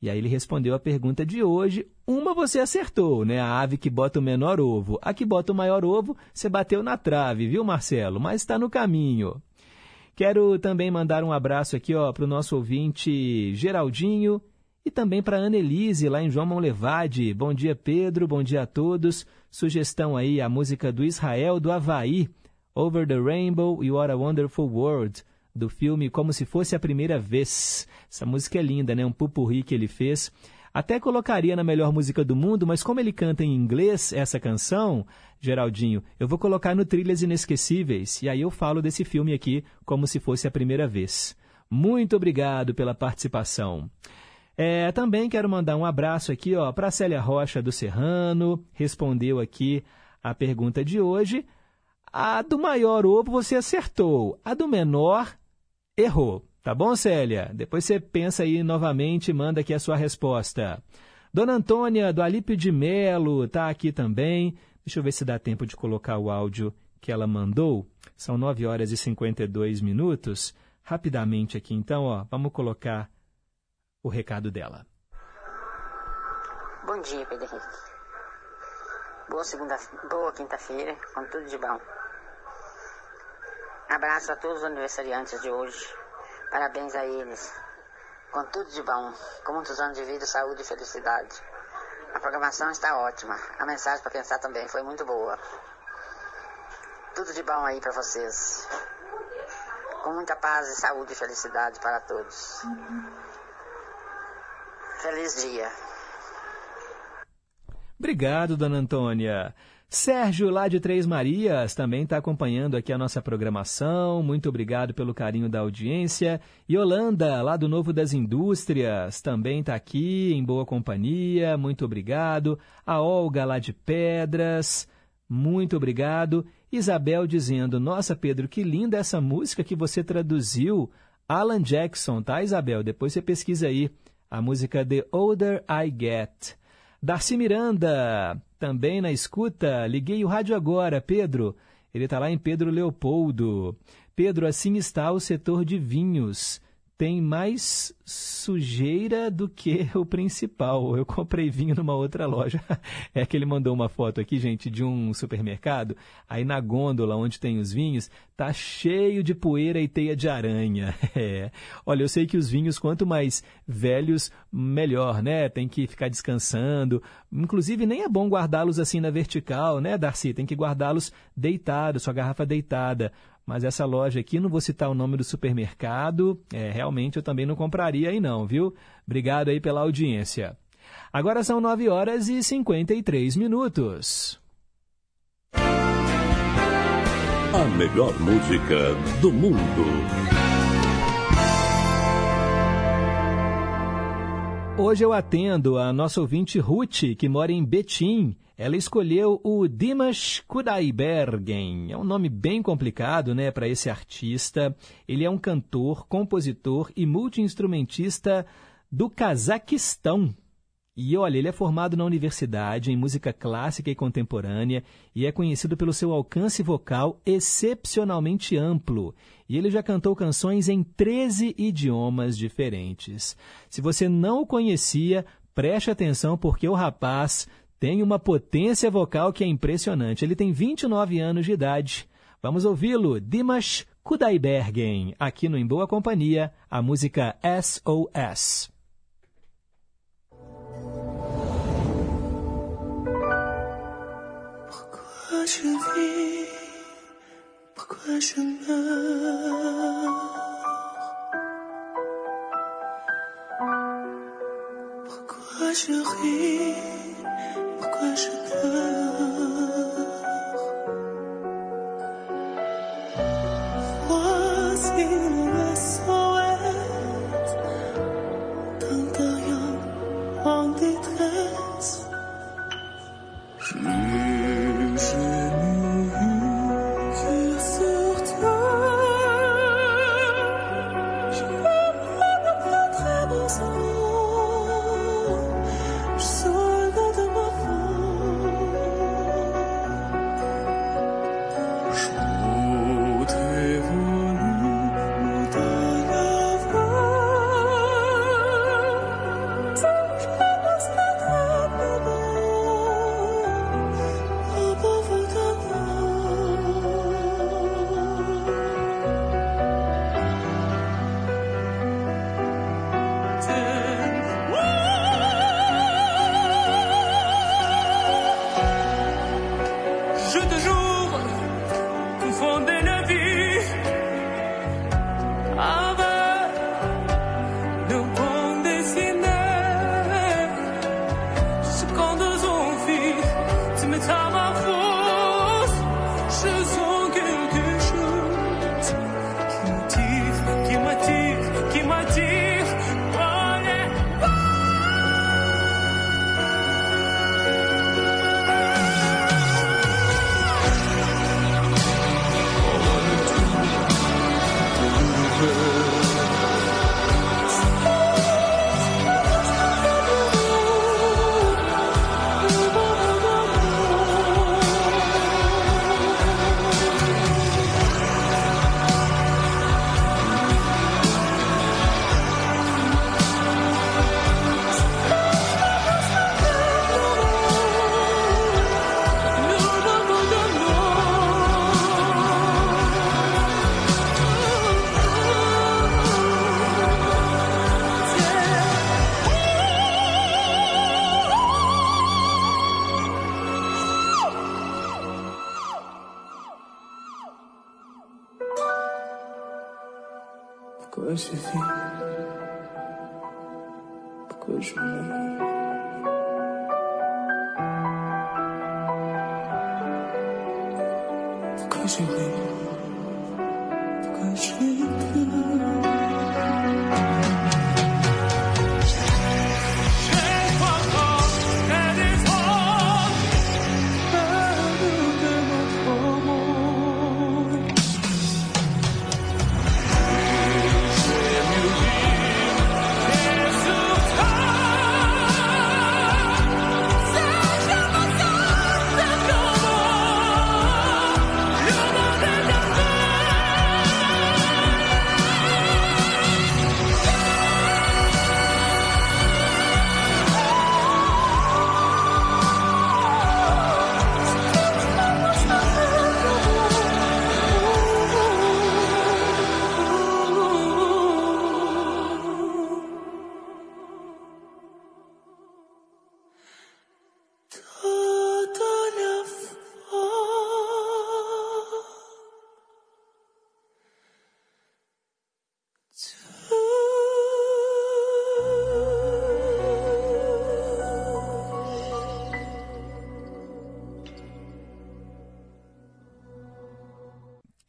E aí ele respondeu a pergunta de hoje. Uma você acertou, né? A ave que bota o menor ovo. A que bota o maior ovo, você bateu na trave, viu, Marcelo? Mas está no caminho. Quero também mandar um abraço aqui para o nosso ouvinte Geraldinho e também para Ana Elise, lá em João Monlevade. Bom dia, Pedro. Bom dia a todos. Sugestão aí, a música do Israel do Havaí, Over the Rainbow e What a Wonderful World, do filme Como Se Fosse a Primeira Vez. Essa música é linda, né? Um pupurri que ele fez. Até colocaria na melhor música do mundo, mas como ele canta em inglês essa canção, Geraldinho, eu vou colocar no Trilhas Inesquecíveis. E aí eu falo desse filme aqui como se fosse a primeira vez. Muito obrigado pela participação. É, também quero mandar um abraço aqui para a Célia Rocha do Serrano, respondeu aqui a pergunta de hoje. A do maior ovo você acertou, a do menor errou. Tá bom, Célia? Depois você pensa aí novamente e manda aqui a sua resposta. Dona Antônia, do Alípio de Melo, tá aqui também. Deixa eu ver se dá tempo de colocar o áudio que ela mandou. São 9 horas e 52 minutos. Rapidamente aqui, então, ó, vamos colocar o recado dela. Bom dia, Pedro Henrique. Boa segunda, boa quinta-feira, com tudo de bom. Abraço a todos os aniversariantes de hoje. Parabéns a eles. Com tudo de bom, com muitos anos de vida, saúde e felicidade. A programação está ótima. A mensagem para pensar também foi muito boa. Tudo de bom aí para vocês. Com muita paz e saúde e felicidade para todos. Feliz dia. Obrigado, dona Antônia. Sérgio, lá de Três Marias, também está acompanhando aqui a nossa programação. Muito obrigado pelo carinho da audiência. Yolanda, lá do Novo das Indústrias, também está aqui em boa companhia. Muito obrigado. A Olga, lá de Pedras, muito obrigado. Isabel dizendo: Nossa, Pedro, que linda essa música que você traduziu. Alan Jackson, tá, Isabel? Depois você pesquisa aí a música The Older I Get. Darcy Miranda, também na escuta. Liguei o rádio agora, Pedro. Ele está lá em Pedro Leopoldo. Pedro, assim está o setor de vinhos. Tem mais sujeira do que o principal. Eu comprei vinho numa outra loja. É que ele mandou uma foto aqui, gente, de um supermercado. Aí na gôndola onde tem os vinhos, tá cheio de poeira e teia de aranha. É. Olha, eu sei que os vinhos, quanto mais velhos, melhor, né? Tem que ficar descansando. Inclusive, nem é bom guardá-los assim na vertical, né, Darcy? Tem que guardá-los deitados, sua garrafa deitada. Mas essa loja aqui, não vou citar o nome do supermercado, é, realmente eu também não compraria aí não, viu? Obrigado aí pela audiência. Agora são 9 horas e 53 minutos. A melhor música do mundo. Hoje eu atendo a nossa ouvinte Ruth, que mora em Betim. Ela escolheu o Dimash Kudaibergen. É um nome bem complicado, né, para esse artista. Ele é um cantor, compositor e multiinstrumentista do Cazaquistão. E olha, ele é formado na universidade em música clássica e contemporânea e é conhecido pelo seu alcance vocal excepcionalmente amplo. E ele já cantou canções em 13 idiomas diferentes. Se você não o conhecia, preste atenção porque o rapaz tem uma potência vocal que é impressionante. Ele tem 29 anos de idade. Vamos ouvi-lo, Dimash Kudaibergen, aqui no Em Boa Companhia, a música SOS. 是你，不管什么，不管是黑，不管是白。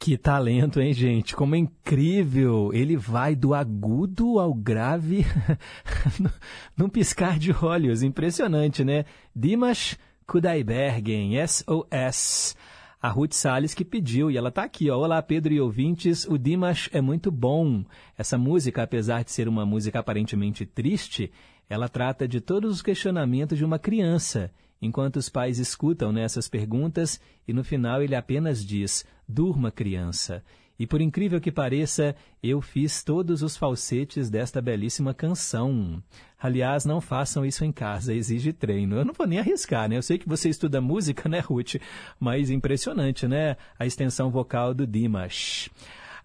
Que talento, hein, gente? Como é incrível! Ele vai do agudo ao grave num piscar de olhos. Impressionante, né? Dimas Kudaibergen, SOS. A Ruth Salles que pediu, e ela tá aqui, ó. Olá, Pedro e ouvintes. O Dimas é muito bom. Essa música, apesar de ser uma música aparentemente triste, ela trata de todos os questionamentos de uma criança, enquanto os pais escutam nessas perguntas e no final ele apenas diz: Durma, criança. E por incrível que pareça, eu fiz todos os falsetes desta belíssima canção. Aliás, não façam isso em casa, exige treino. Eu não vou nem arriscar, né? Eu sei que você estuda música, né, Ruth? Mas impressionante, né? A extensão vocal do Dimas.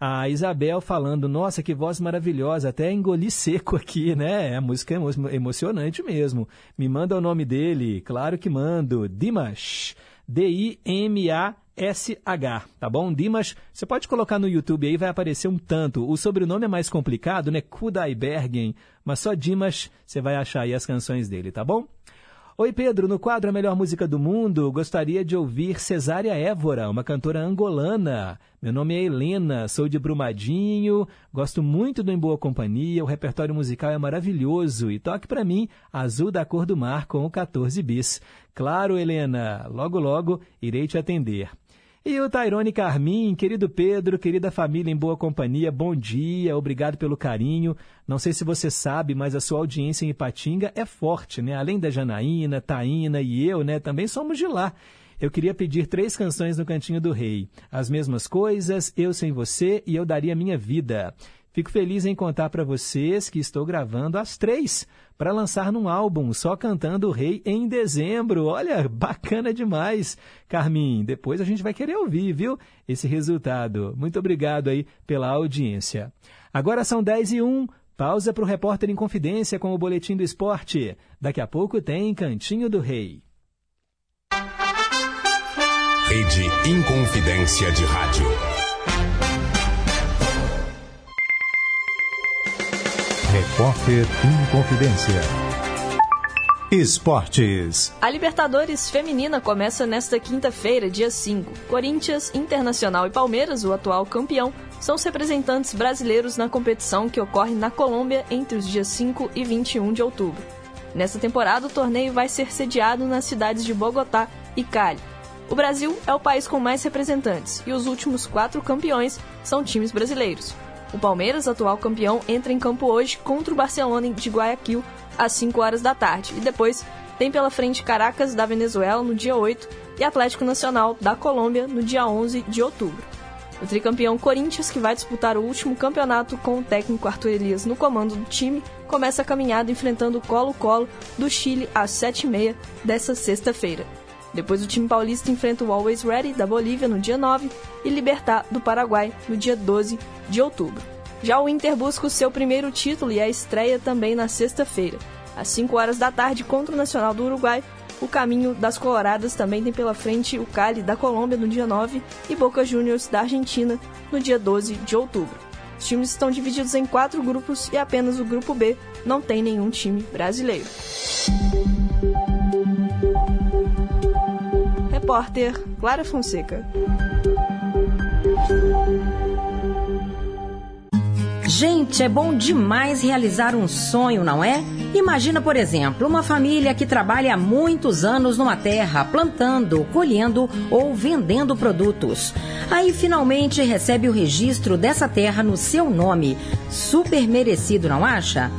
A Isabel falando, nossa, que voz maravilhosa, até engoli seco aqui, né? A música é emo emocionante mesmo. Me manda o nome dele, claro que mando. Dimas. D-I-M-A-S-H, tá bom? Dimas, você pode colocar no YouTube aí, vai aparecer um tanto. O sobrenome é mais complicado, né? Kudaibergen, mas só Dimas você vai achar aí as canções dele, tá bom? Oi, Pedro, no quadro A Melhor Música do Mundo, gostaria de ouvir Cesária Évora, uma cantora angolana. Meu nome é Helena, sou de Brumadinho, gosto muito do Em Boa Companhia, o repertório musical é maravilhoso e toque para mim Azul da Cor do Mar com o 14 bis. Claro, Helena, logo logo irei te atender. E o Tairone Carmim, querido Pedro, querida família em boa companhia, bom dia, obrigado pelo carinho. Não sei se você sabe, mas a sua audiência em Ipatinga é forte, né? Além da Janaína, Taína e eu, né? Também somos de lá. Eu queria pedir três canções no Cantinho do Rei. As mesmas coisas, Eu Sem Você e Eu Daria Minha Vida. Fico feliz em contar para vocês que estou gravando as três para lançar num álbum só cantando o Rei em dezembro. Olha, bacana demais. Carmin, depois a gente vai querer ouvir, viu? Esse resultado. Muito obrigado aí pela audiência. Agora são 10 e 1. Pausa para o repórter em confidência com o Boletim do Esporte. Daqui a pouco tem Cantinho do Rei. Rede Inconfidência de Rádio. Repórter. Esportes. A Libertadores Feminina começa nesta quinta-feira, dia 5. Corinthians, Internacional e Palmeiras, o atual campeão, são os representantes brasileiros na competição que ocorre na Colômbia entre os dias 5 e 21 de outubro. Nesta temporada, o torneio vai ser sediado nas cidades de Bogotá e Cali. O Brasil é o país com mais representantes e os últimos quatro campeões são times brasileiros. O Palmeiras, atual campeão, entra em campo hoje contra o Barcelona de Guayaquil às 5 horas da tarde e depois tem pela frente Caracas da Venezuela no dia 8 e Atlético Nacional da Colômbia no dia 11 de outubro. O tricampeão Corinthians, que vai disputar o último campeonato com o técnico Arthur Elias no comando do time, começa a caminhada enfrentando o Colo-Colo do Chile às 7h30 dessa sexta-feira. Depois o time paulista enfrenta o Always Ready da Bolívia no dia 9 e Libertar do Paraguai no dia 12 de outubro. Já o Inter busca o seu primeiro título e a estreia também na sexta-feira. Às 5 horas da tarde contra o Nacional do Uruguai, o caminho das Coloradas também tem pela frente o Cali da Colômbia no dia 9 e Boca Juniors da Argentina no dia 12 de outubro. Os times estão divididos em quatro grupos e apenas o grupo B não tem nenhum time brasileiro. Repórter Clara Fonseca. Gente, é bom demais realizar um sonho, não é? Imagina, por exemplo, uma família que trabalha há muitos anos numa terra, plantando, colhendo ou vendendo produtos. Aí finalmente recebe o registro dessa terra no seu nome. Super merecido, não acha?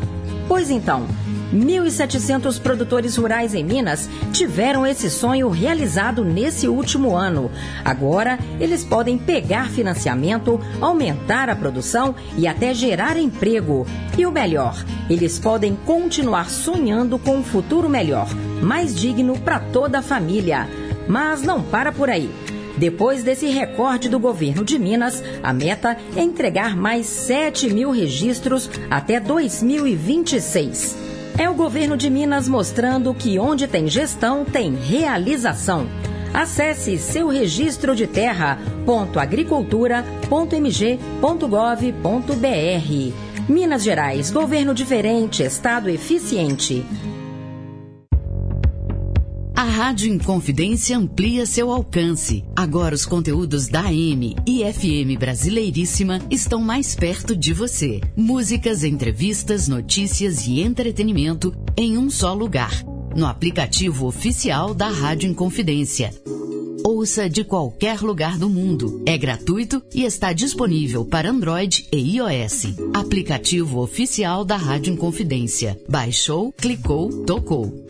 Pois então, 1.700 produtores rurais em Minas tiveram esse sonho realizado nesse último ano. Agora, eles podem pegar financiamento, aumentar a produção e até gerar emprego. E o melhor, eles podem continuar sonhando com um futuro melhor, mais digno para toda a família. Mas não para por aí. Depois desse recorde do governo de Minas, a meta é entregar mais 7 mil registros até 2026. É o governo de Minas mostrando que onde tem gestão, tem realização. Acesse seu registro de terra.agricultura.mg.gov.br. Minas Gerais, governo diferente, estado eficiente. A Rádio Inconfidência amplia seu alcance. Agora os conteúdos da AM e FM Brasileiríssima estão mais perto de você. Músicas, entrevistas, notícias e entretenimento em um só lugar. No aplicativo oficial da Rádio Inconfidência. Ouça de qualquer lugar do mundo. É gratuito e está disponível para Android e iOS. Aplicativo oficial da Rádio Inconfidência. Baixou, clicou, tocou.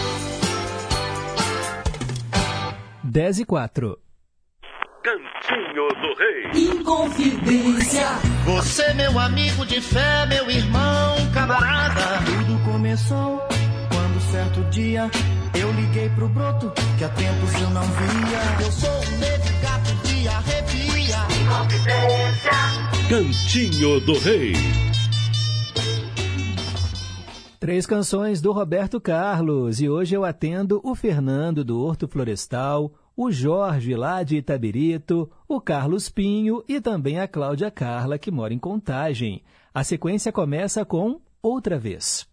10 e 4. Cantinho do Rei. Inconfidência. Você, meu amigo de fé, meu irmão, camarada. Tudo começou quando certo dia eu liguei pro broto que há tempos eu não via. Eu sou um negro gato de arrepia. Inconfidência. Cantinho do Rei. Três canções do Roberto Carlos e hoje eu atendo o Fernando do Horto Florestal, o Jorge lá de Itabirito, o Carlos Pinho e também a Cláudia Carla que mora em Contagem. A sequência começa com Outra Vez.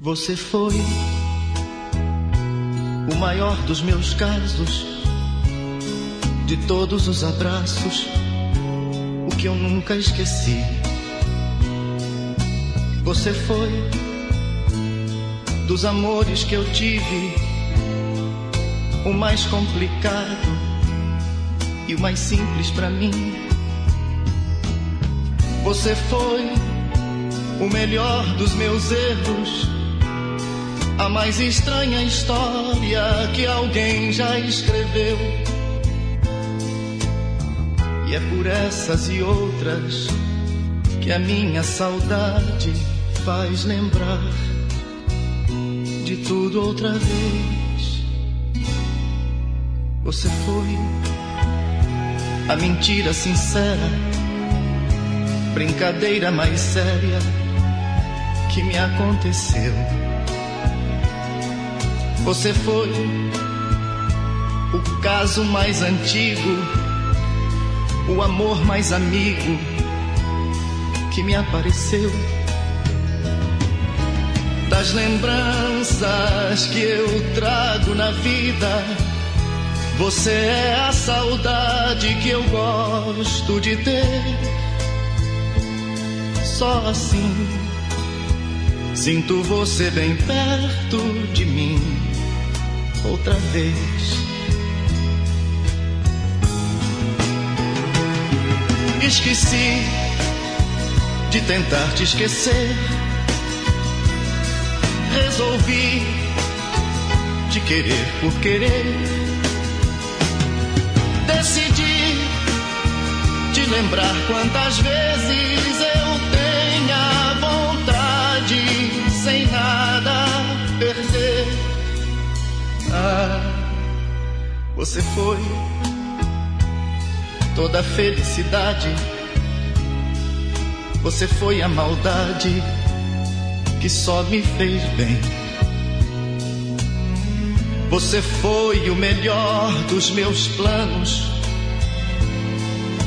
Você foi o maior dos meus casos, de todos os abraços, o que eu nunca esqueci. Você foi dos amores que eu tive, o mais complicado e o mais simples pra mim. Você foi o melhor dos meus erros, a mais estranha história que alguém já escreveu. E é por essas e outras que a minha saudade faz lembrar de tudo outra vez. Você foi a mentira sincera, brincadeira mais séria que me aconteceu. Você foi o caso mais antigo, o amor mais amigo que me apareceu. Das lembranças que eu trago na vida, você é a saudade que eu gosto de ter. Só assim sinto você bem perto de mim outra vez. Esqueci de tentar te esquecer. Resolvi te querer por querer. Decidi te lembrar quantas vezes eu tenha vontade sem nada perder. Ah, você foi toda a felicidade. Você foi a maldade que só me fez bem. Você foi o melhor dos meus planos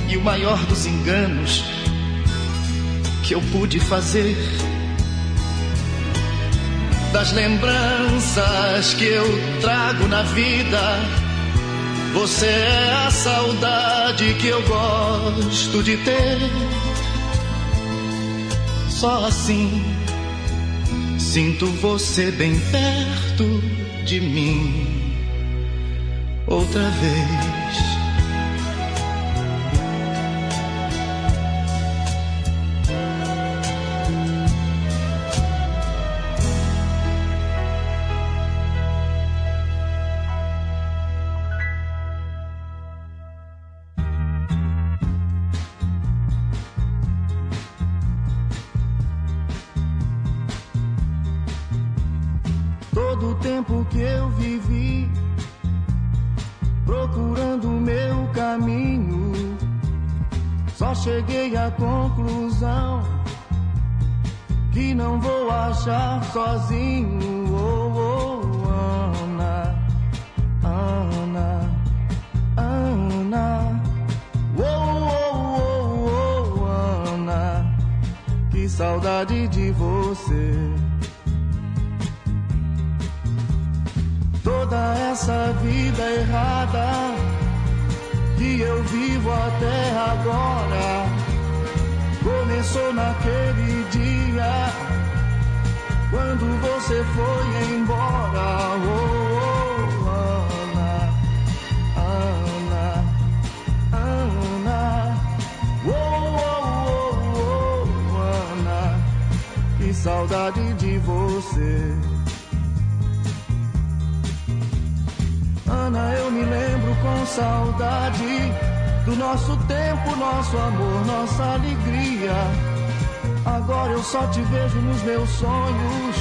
e o maior dos enganos que eu pude fazer. Das lembranças que eu trago na vida, você é a saudade que eu gosto de ter. Só assim sinto você bem perto de mim outra vez. sozinho. te vejo nos meus sonhos.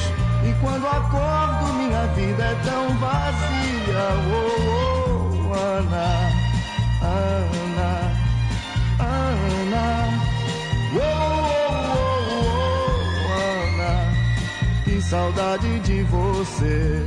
E quando acordo, minha vida é tão vazia. Oh, oh, Ana, Ana, Ana. Oh, oh, oh, oh, Ana, que saudade de você.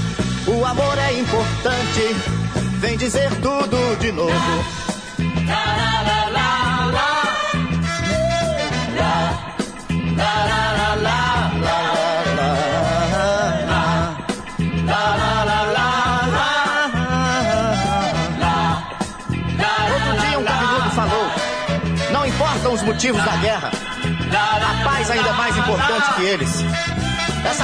o amor é importante, vem dizer tudo de novo. Lá, lá, lá, lá, lá, lá, lá, os motivos da guerra. A paz ainda é mais importante que eles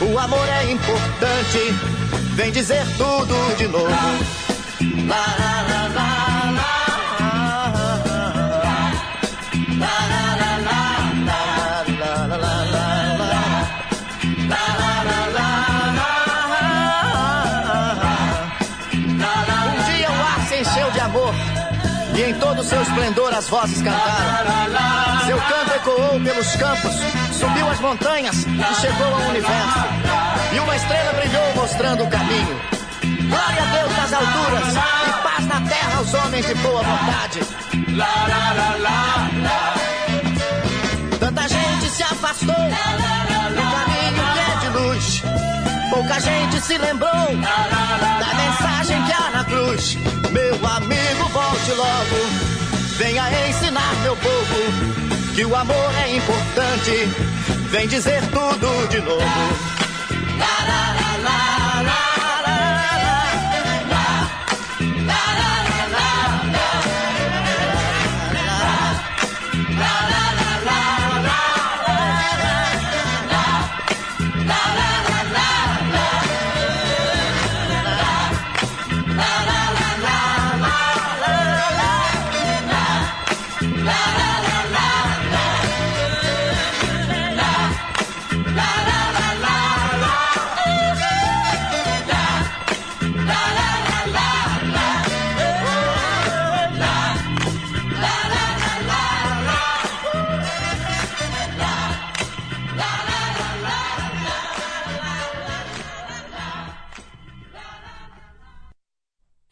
o amor é importante. Vem dizer tudo de novo. Lá, lá, lá. Esplendor as vozes cantaram. Seu canto ecoou pelos campos, subiu as montanhas e chegou ao universo. E uma estrela brilhou mostrando o caminho. Glória a Deus nas alturas e paz na terra aos homens de boa vontade. Tanta gente se afastou do caminho que é de luz. Pouca gente se lembrou da mensagem que há na cruz. Meu amigo, volte logo. Venha ensinar meu povo que o amor é importante. Vem dizer tudo de novo. Lá, lá, lá,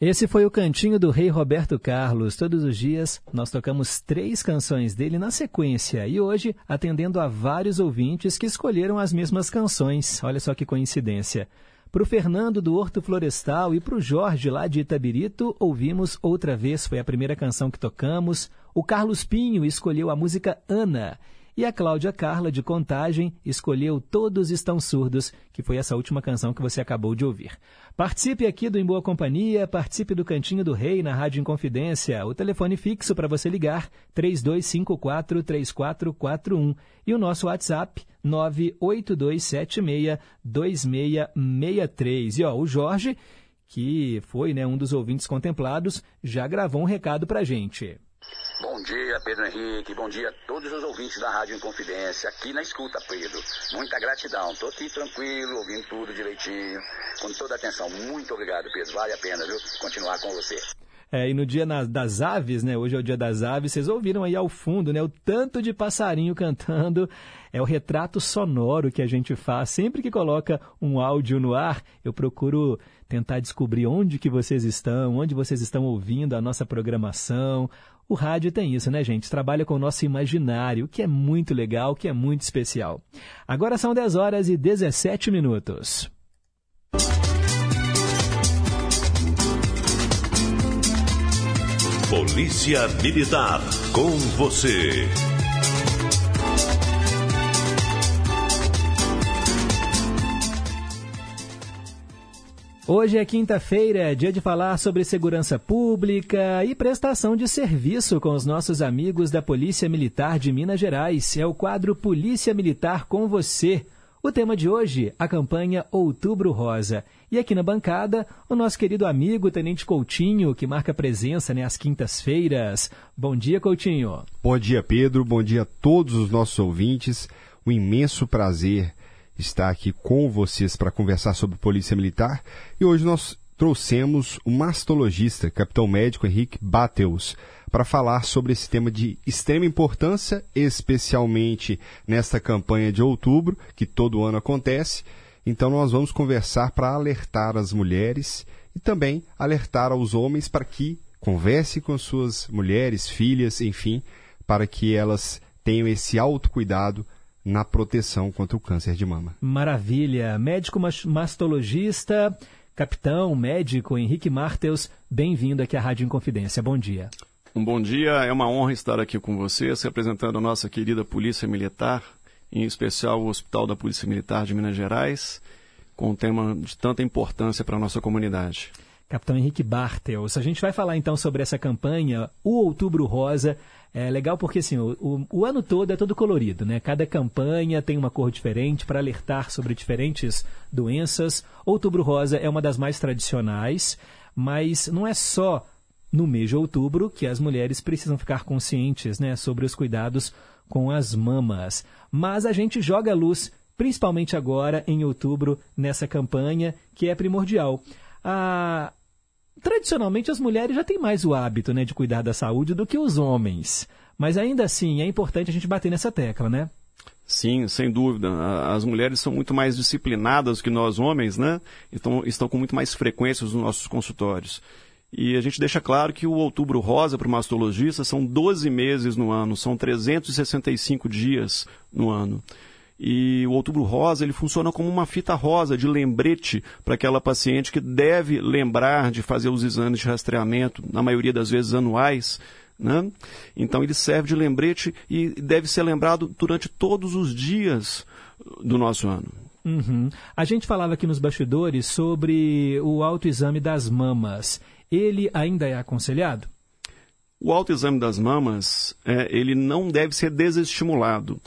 Esse foi o cantinho do Rei Roberto Carlos. Todos os dias nós tocamos três canções dele na sequência e hoje atendendo a vários ouvintes que escolheram as mesmas canções. Olha só que coincidência. Para o Fernando do Horto Florestal e para o Jorge lá de Itabirito, ouvimos outra vez, foi a primeira canção que tocamos. O Carlos Pinho escolheu a música Ana. E a Cláudia Carla, de Contagem, escolheu Todos Estão Surdos, que foi essa última canção que você acabou de ouvir. Participe aqui do Em Boa Companhia, participe do Cantinho do Rei na Rádio Inconfidência. O telefone fixo para você ligar, 3254-3441. E o nosso WhatsApp, 98276-2663. E ó, o Jorge, que foi né, um dos ouvintes contemplados, já gravou um recado para gente. Bom dia, Pedro Henrique. Bom dia a todos os ouvintes da Rádio Inconfidência. Aqui na escuta, Pedro. Muita gratidão. Estou aqui tranquilo, ouvindo tudo direitinho, com toda a atenção. Muito obrigado, Pedro. Vale a pena, viu? Continuar com você. É, e no dia das aves, né? Hoje é o dia das aves, vocês ouviram aí ao fundo, né? O tanto de passarinho cantando. É o retrato sonoro que a gente faz. Sempre que coloca um áudio no ar, eu procuro tentar descobrir onde que vocês estão, onde vocês estão ouvindo a nossa programação. O rádio tem isso, né, gente? Trabalha com o nosso imaginário, que é muito legal, que é muito especial. Agora são 10 horas e 17 minutos. Polícia Militar, com você. Hoje é quinta-feira, dia de falar sobre segurança pública e prestação de serviço com os nossos amigos da Polícia Militar de Minas Gerais. É o quadro Polícia Militar com você. O tema de hoje, a campanha Outubro Rosa. E aqui na bancada, o nosso querido amigo Tenente Coutinho, que marca presença né, às quintas-feiras. Bom dia, Coutinho. Bom dia, Pedro. Bom dia a todos os nossos ouvintes. Um imenso prazer estar aqui com vocês para conversar sobre Polícia Militar. E hoje nós trouxemos o mastologista, capitão médico Henrique Bateus, para falar sobre esse tema de extrema importância, especialmente nesta campanha de outubro, que todo ano acontece. Então nós vamos conversar para alertar as mulheres e também alertar aos homens para que converse com suas mulheres, filhas, enfim, para que elas tenham esse autocuidado na proteção contra o câncer de mama. Maravilha. Médico mas- mastologista, capitão médico Henrique Martels, bem-vindo aqui à Rádio Inconfidência. Bom dia. Um bom dia, é uma honra estar aqui com vocês, representando a nossa querida Polícia Militar, em especial o Hospital da Polícia Militar de Minas Gerais, com um tema de tanta importância para a nossa comunidade. Capitão Henrique Bartels. A gente vai falar então sobre essa campanha, o Outubro Rosa. É legal porque assim, o, o, o ano todo é todo colorido, né? Cada campanha tem uma cor diferente para alertar sobre diferentes doenças. Outubro Rosa é uma das mais tradicionais, mas não é só no mês de outubro que as mulheres precisam ficar conscientes né, sobre os cuidados com as mamas. Mas a gente joga a luz, principalmente agora em outubro, nessa campanha que é primordial. Ah, tradicionalmente as mulheres já têm mais o hábito né, de cuidar da saúde do que os homens. Mas ainda assim é importante a gente bater nessa tecla, né? Sim, sem dúvida. As mulheres são muito mais disciplinadas que nós homens, né? Então, estão com muito mais frequência nos nossos consultórios. E a gente deixa claro que o outubro rosa para o mastologista são 12 meses no ano, são 365 dias no ano. E o outubro rosa ele funciona como uma fita rosa de lembrete para aquela paciente que deve lembrar de fazer os exames de rastreamento, na maioria das vezes anuais. Né? Então ele serve de lembrete e deve ser lembrado durante todos os dias do nosso ano. Uhum. A gente falava aqui nos bastidores sobre o autoexame das mamas. Ele ainda é aconselhado? O autoexame das mamas, é, ele não deve ser desestimulado.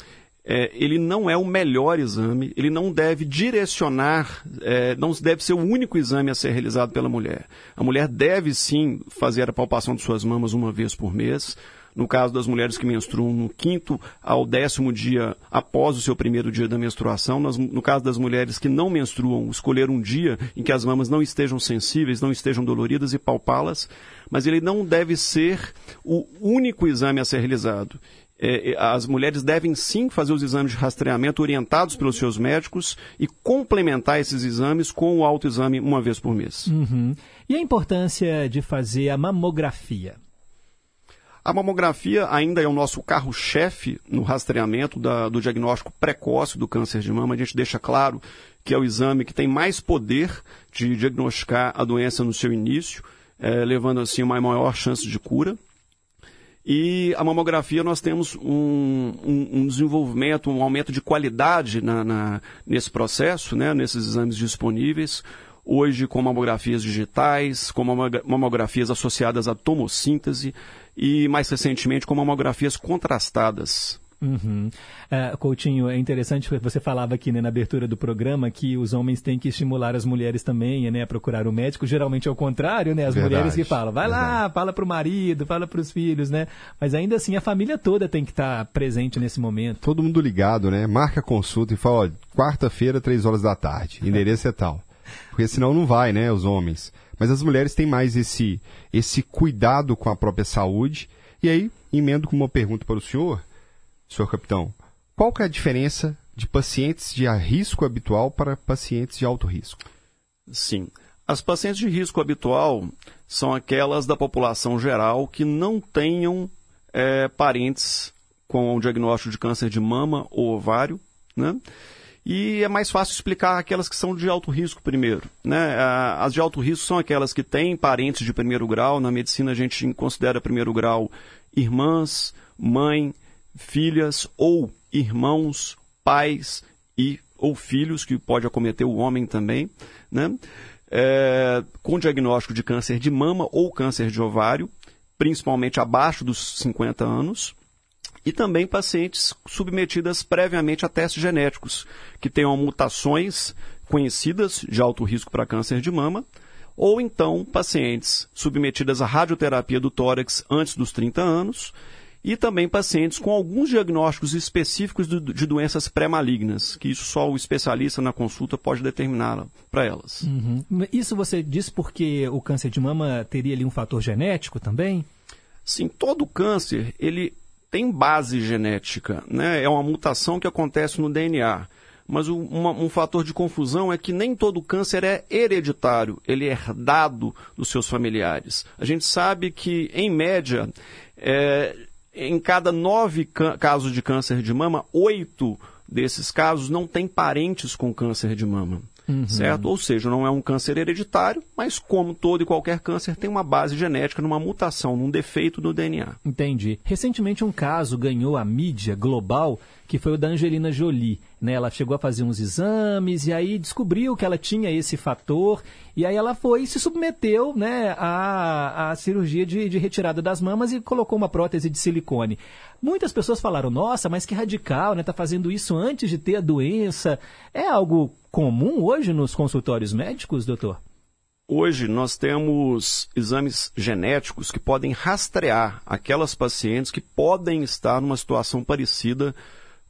É, ele não é o melhor exame, ele não deve direcionar, é, não deve ser o único exame a ser realizado pela mulher. A mulher deve sim fazer a palpação de suas mamas uma vez por mês. No caso das mulheres que menstruam no quinto ao décimo dia após o seu primeiro dia da menstruação, no caso das mulheres que não menstruam, escolher um dia em que as mamas não estejam sensíveis, não estejam doloridas e palpá-las, mas ele não deve ser o único exame a ser realizado. É, é, as mulheres devem sim fazer os exames de rastreamento orientados pelos seus médicos e complementar esses exames com o autoexame uma vez por mês. Uhum. E a importância de fazer a mamografia? A mamografia ainda é o nosso carro-chefe no rastreamento da- do diagnóstico precoce do câncer de mama. A gente deixa claro que é o exame que tem mais poder de diagnosticar a doença no seu início, eh, levando assim uma maior chance de cura. E a mamografia nós temos um, um- um desenvolvimento, um aumento de qualidade na- na- nesse processo, né, nesses exames disponíveis. Hoje com mamografias digitais, com mamogra- mamografias associadas à tomossíntese e mais recentemente com mamografias contrastadas. Uhum. É, Coutinho, é interessante porque você falava aqui né, na abertura do programa que os homens têm que estimular as mulheres também né, a procurar o médico. Geralmente é o contrário, né? As Verdade, mulheres que falam, vai lá, fala pro marido, fala pros filhos, né? Mas ainda assim a família toda tem que estar presente nesse momento. Todo mundo ligado, né? Marca a consulta e fala, quarta-feira, três horas da tarde, endereço é tal. Porque senão não vai, né, os homens. Mas as mulheres têm mais esse, esse cuidado com a própria saúde. E aí, emendo com uma pergunta para o senhor, senhor capitão. Qual que é a diferença de pacientes de risco habitual para pacientes de alto risco? Sim. As pacientes de risco habitual são aquelas da população geral que não tenham eh, parentes com o diagnóstico de câncer de mama ou ovário, né? E é mais fácil explicar aquelas que são de alto risco primeiro. Né? As de alto risco são aquelas que têm parentes de primeiro grau. Na medicina a gente considera primeiro grau irmãs, mãe, filhas ou irmãos, pais e ou filhos, que pode acometer o homem também, né? É, com diagnóstico de câncer de mama ou câncer de ovário, principalmente abaixo dos 50 anos, e também pacientes submetidas previamente a testes genéticos, que tenham mutações conhecidas de alto risco para câncer de mama, ou então pacientes submetidas à radioterapia do tórax antes dos 30 anos, e também pacientes com alguns diagnósticos específicos de, doenças pré-malignas, que isso só o especialista na consulta pode determinar para elas. Uhum. Isso você diz porque o câncer de mama teria ali um fator genético também? Sim, todo câncer, ele tem base genética, né? É uma mutação que acontece no DNA. Mas o- uma- um fator de confusão é que nem todo câncer é hereditário, ele é herdado dos seus familiares. A gente sabe que, em média, é, em cada nove ca- casos de câncer de mama, oito desses casos não têm parentes com câncer de mama. Uhum. certo? Ou seja, não é um câncer hereditário, mas como todo e qualquer câncer tem uma base genética numa mutação, num defeito do DNA. Entendi. Recentemente um caso ganhou a mídia global, que foi o da Angelina Jolie. Né? Ela chegou a fazer uns exames e aí descobriu que ela tinha esse fator e aí ela foi e se submeteu né, à, à cirurgia de, de retirada das mamas e colocou uma prótese de silicone. Muitas pessoas falaram, nossa, mas que radical, né? Tá fazendo isso antes de ter a doença. É algo comum hoje nos consultórios médicos, doutor? Hoje nós temos exames genéticos que podem rastrear aquelas pacientes que podem estar numa situação parecida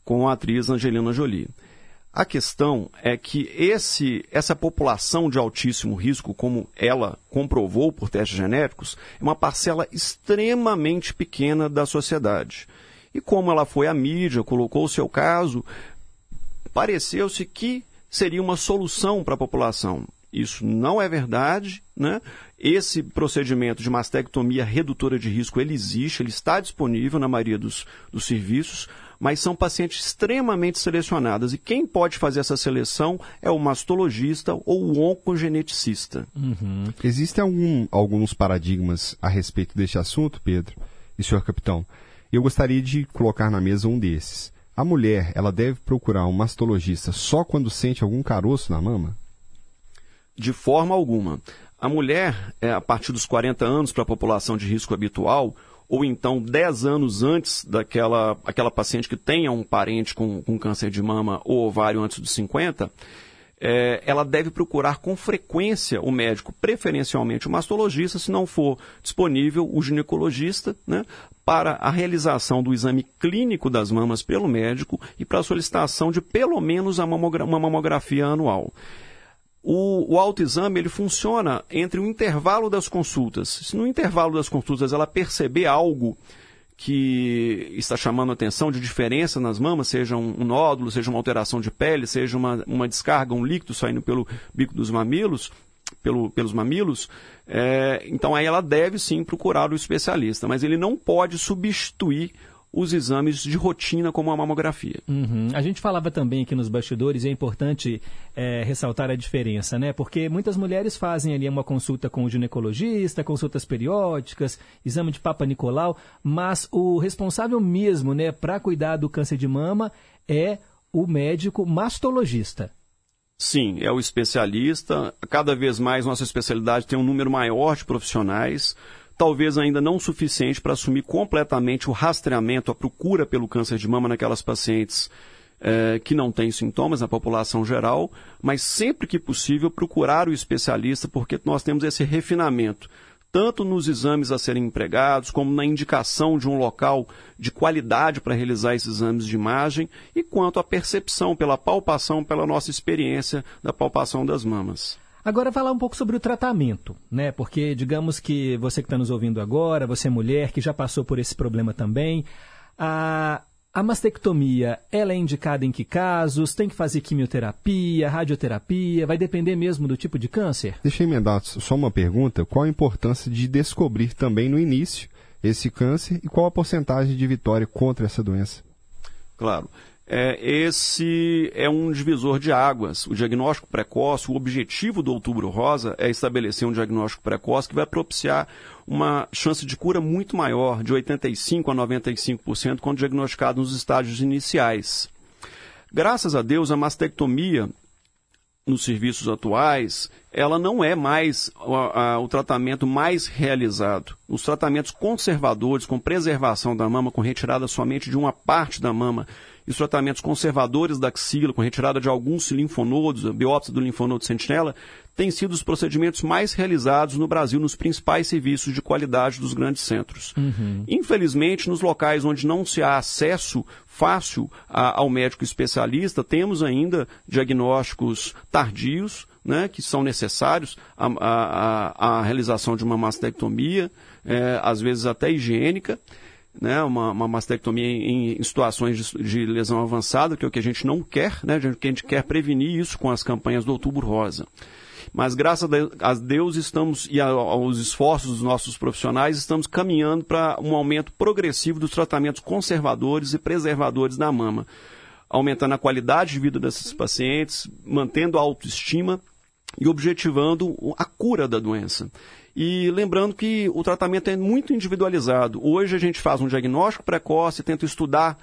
com a atriz Angelina Jolie. A questão é que esse, essa população de altíssimo risco, como ela comprovou por testes genéticos, é uma parcela extremamente pequena da sociedade. E como ela foi à mídia, colocou o seu caso, pareceu-se que seria uma solução para a população. Isso não é verdade, né? Esse procedimento de mastectomia redutora de risco, ele existe, ele está disponível na maioria dos, dos serviços, mas são pacientes extremamente selecionadas. E quem pode fazer essa seleção é o mastologista ou o oncogeneticista. Uhum. Existem algum, alguns paradigmas a respeito deste assunto, Pedro e senhor capitão. Eu gostaria de colocar na mesa um desses. A mulher, ela deve procurar um mastologista só quando sente algum caroço na mama? De forma alguma. A mulher, é, a partir dos 40 anos para a população de risco habitual, ou então 10 anos antes daquela aquela paciente que tenha um parente com, com câncer de mama ou ovário antes dos 50, é, ela deve procurar com frequência o médico, preferencialmente o mastologista, se não for disponível o ginecologista, né, para a realização do exame clínico das mamas pelo médico e para a solicitação de pelo menos mamogra uma mamografia anual. O, o autoexame ele funciona entre o intervalo das consultas. Se no intervalo das consultas ela perceber algo que está chamando a atenção de diferença nas mamas, seja um, nódulo, seja uma alteração de pele, seja uma, uma descarga, um líquido saindo pelo bico dos mamilos, pelo, pelos mamilos, é, então aí ela deve sim procurar o especialista, mas ele não pode substituir os exames de rotina como a mamografia. Uhum. A gente falava também aqui nos bastidores, e é importante é, ressaltar a diferença, né? Porque muitas mulheres fazem ali uma consulta com o ginecologista, consultas periódicas, exame de Papa Nicolau, mas o responsável mesmo, né, para cuidar do câncer de mama é o médico mastologista. Sim, é o especialista. Cada vez mais nossa especialidade tem um número maior de profissionais talvez ainda não suficiente para assumir completamente o rastreamento, a procura pelo câncer de mama naquelas pacientes é, que não têm sintomas na população geral, mas sempre que possível procurar o especialista, porque nós temos esse refinamento, tanto nos exames a serem empregados, como na indicação de um local de qualidade para realizar esses exames de imagem, e quanto à percepção pela palpação, pela nossa experiência da palpação das mamas. Agora falar um pouco sobre o tratamento, né? Porque digamos que você que está nos ouvindo agora, você é mulher que já passou por esse problema também, a, a mastectomia, ela é indicada em que casos? Tem que fazer quimioterapia, radioterapia? Vai depender mesmo do tipo de câncer? Deixa eu emendar só uma pergunta. Qual a importância de descobrir também no início esse câncer e qual a porcentagem de vitória contra essa doença? Claro. É, esse é um divisor de águas. O diagnóstico precoce, o objetivo do Outubro Rosa é estabelecer um diagnóstico precoce que vai propiciar uma chance de cura muito maior, de 85% a 95%, quando diagnosticado nos estágios iniciais. Graças a Deus, a mastectomia nos serviços atuais, ela não é mais a, o tratamento mais realizado. Os tratamentos conservadores, com preservação da mama, com retirada somente de uma parte da mama, e os tratamentos conservadores da axila, com retirada de alguns linfonodos, a biópsia do linfonodo sentinela, têm sido os procedimentos mais realizados no Brasil nos principais serviços de qualidade dos grandes centros. Uhum. Infelizmente, nos locais onde não se há acesso fácil a, ao médico especialista, temos ainda diagnósticos tardios, né, que são necessários a realização de uma mastectomia, é, às vezes até higiênica né, uma, uma mastectomia em, em situações de, de, lesão avançada, que é o que a gente não quer, né, que a gente quer prevenir isso com as campanhas do Outubro Rosa. Mas graças a Deus estamos, e aos esforços dos nossos profissionais, estamos caminhando para um aumento progressivo dos tratamentos conservadores e preservadores da mama. aumentando a qualidade de vida desses pacientes, mantendo a autoestima e objetivando a cura da doença. E lembrando que o tratamento é muito individualizado. Hoje a gente faz um diagnóstico precoce, tenta estudar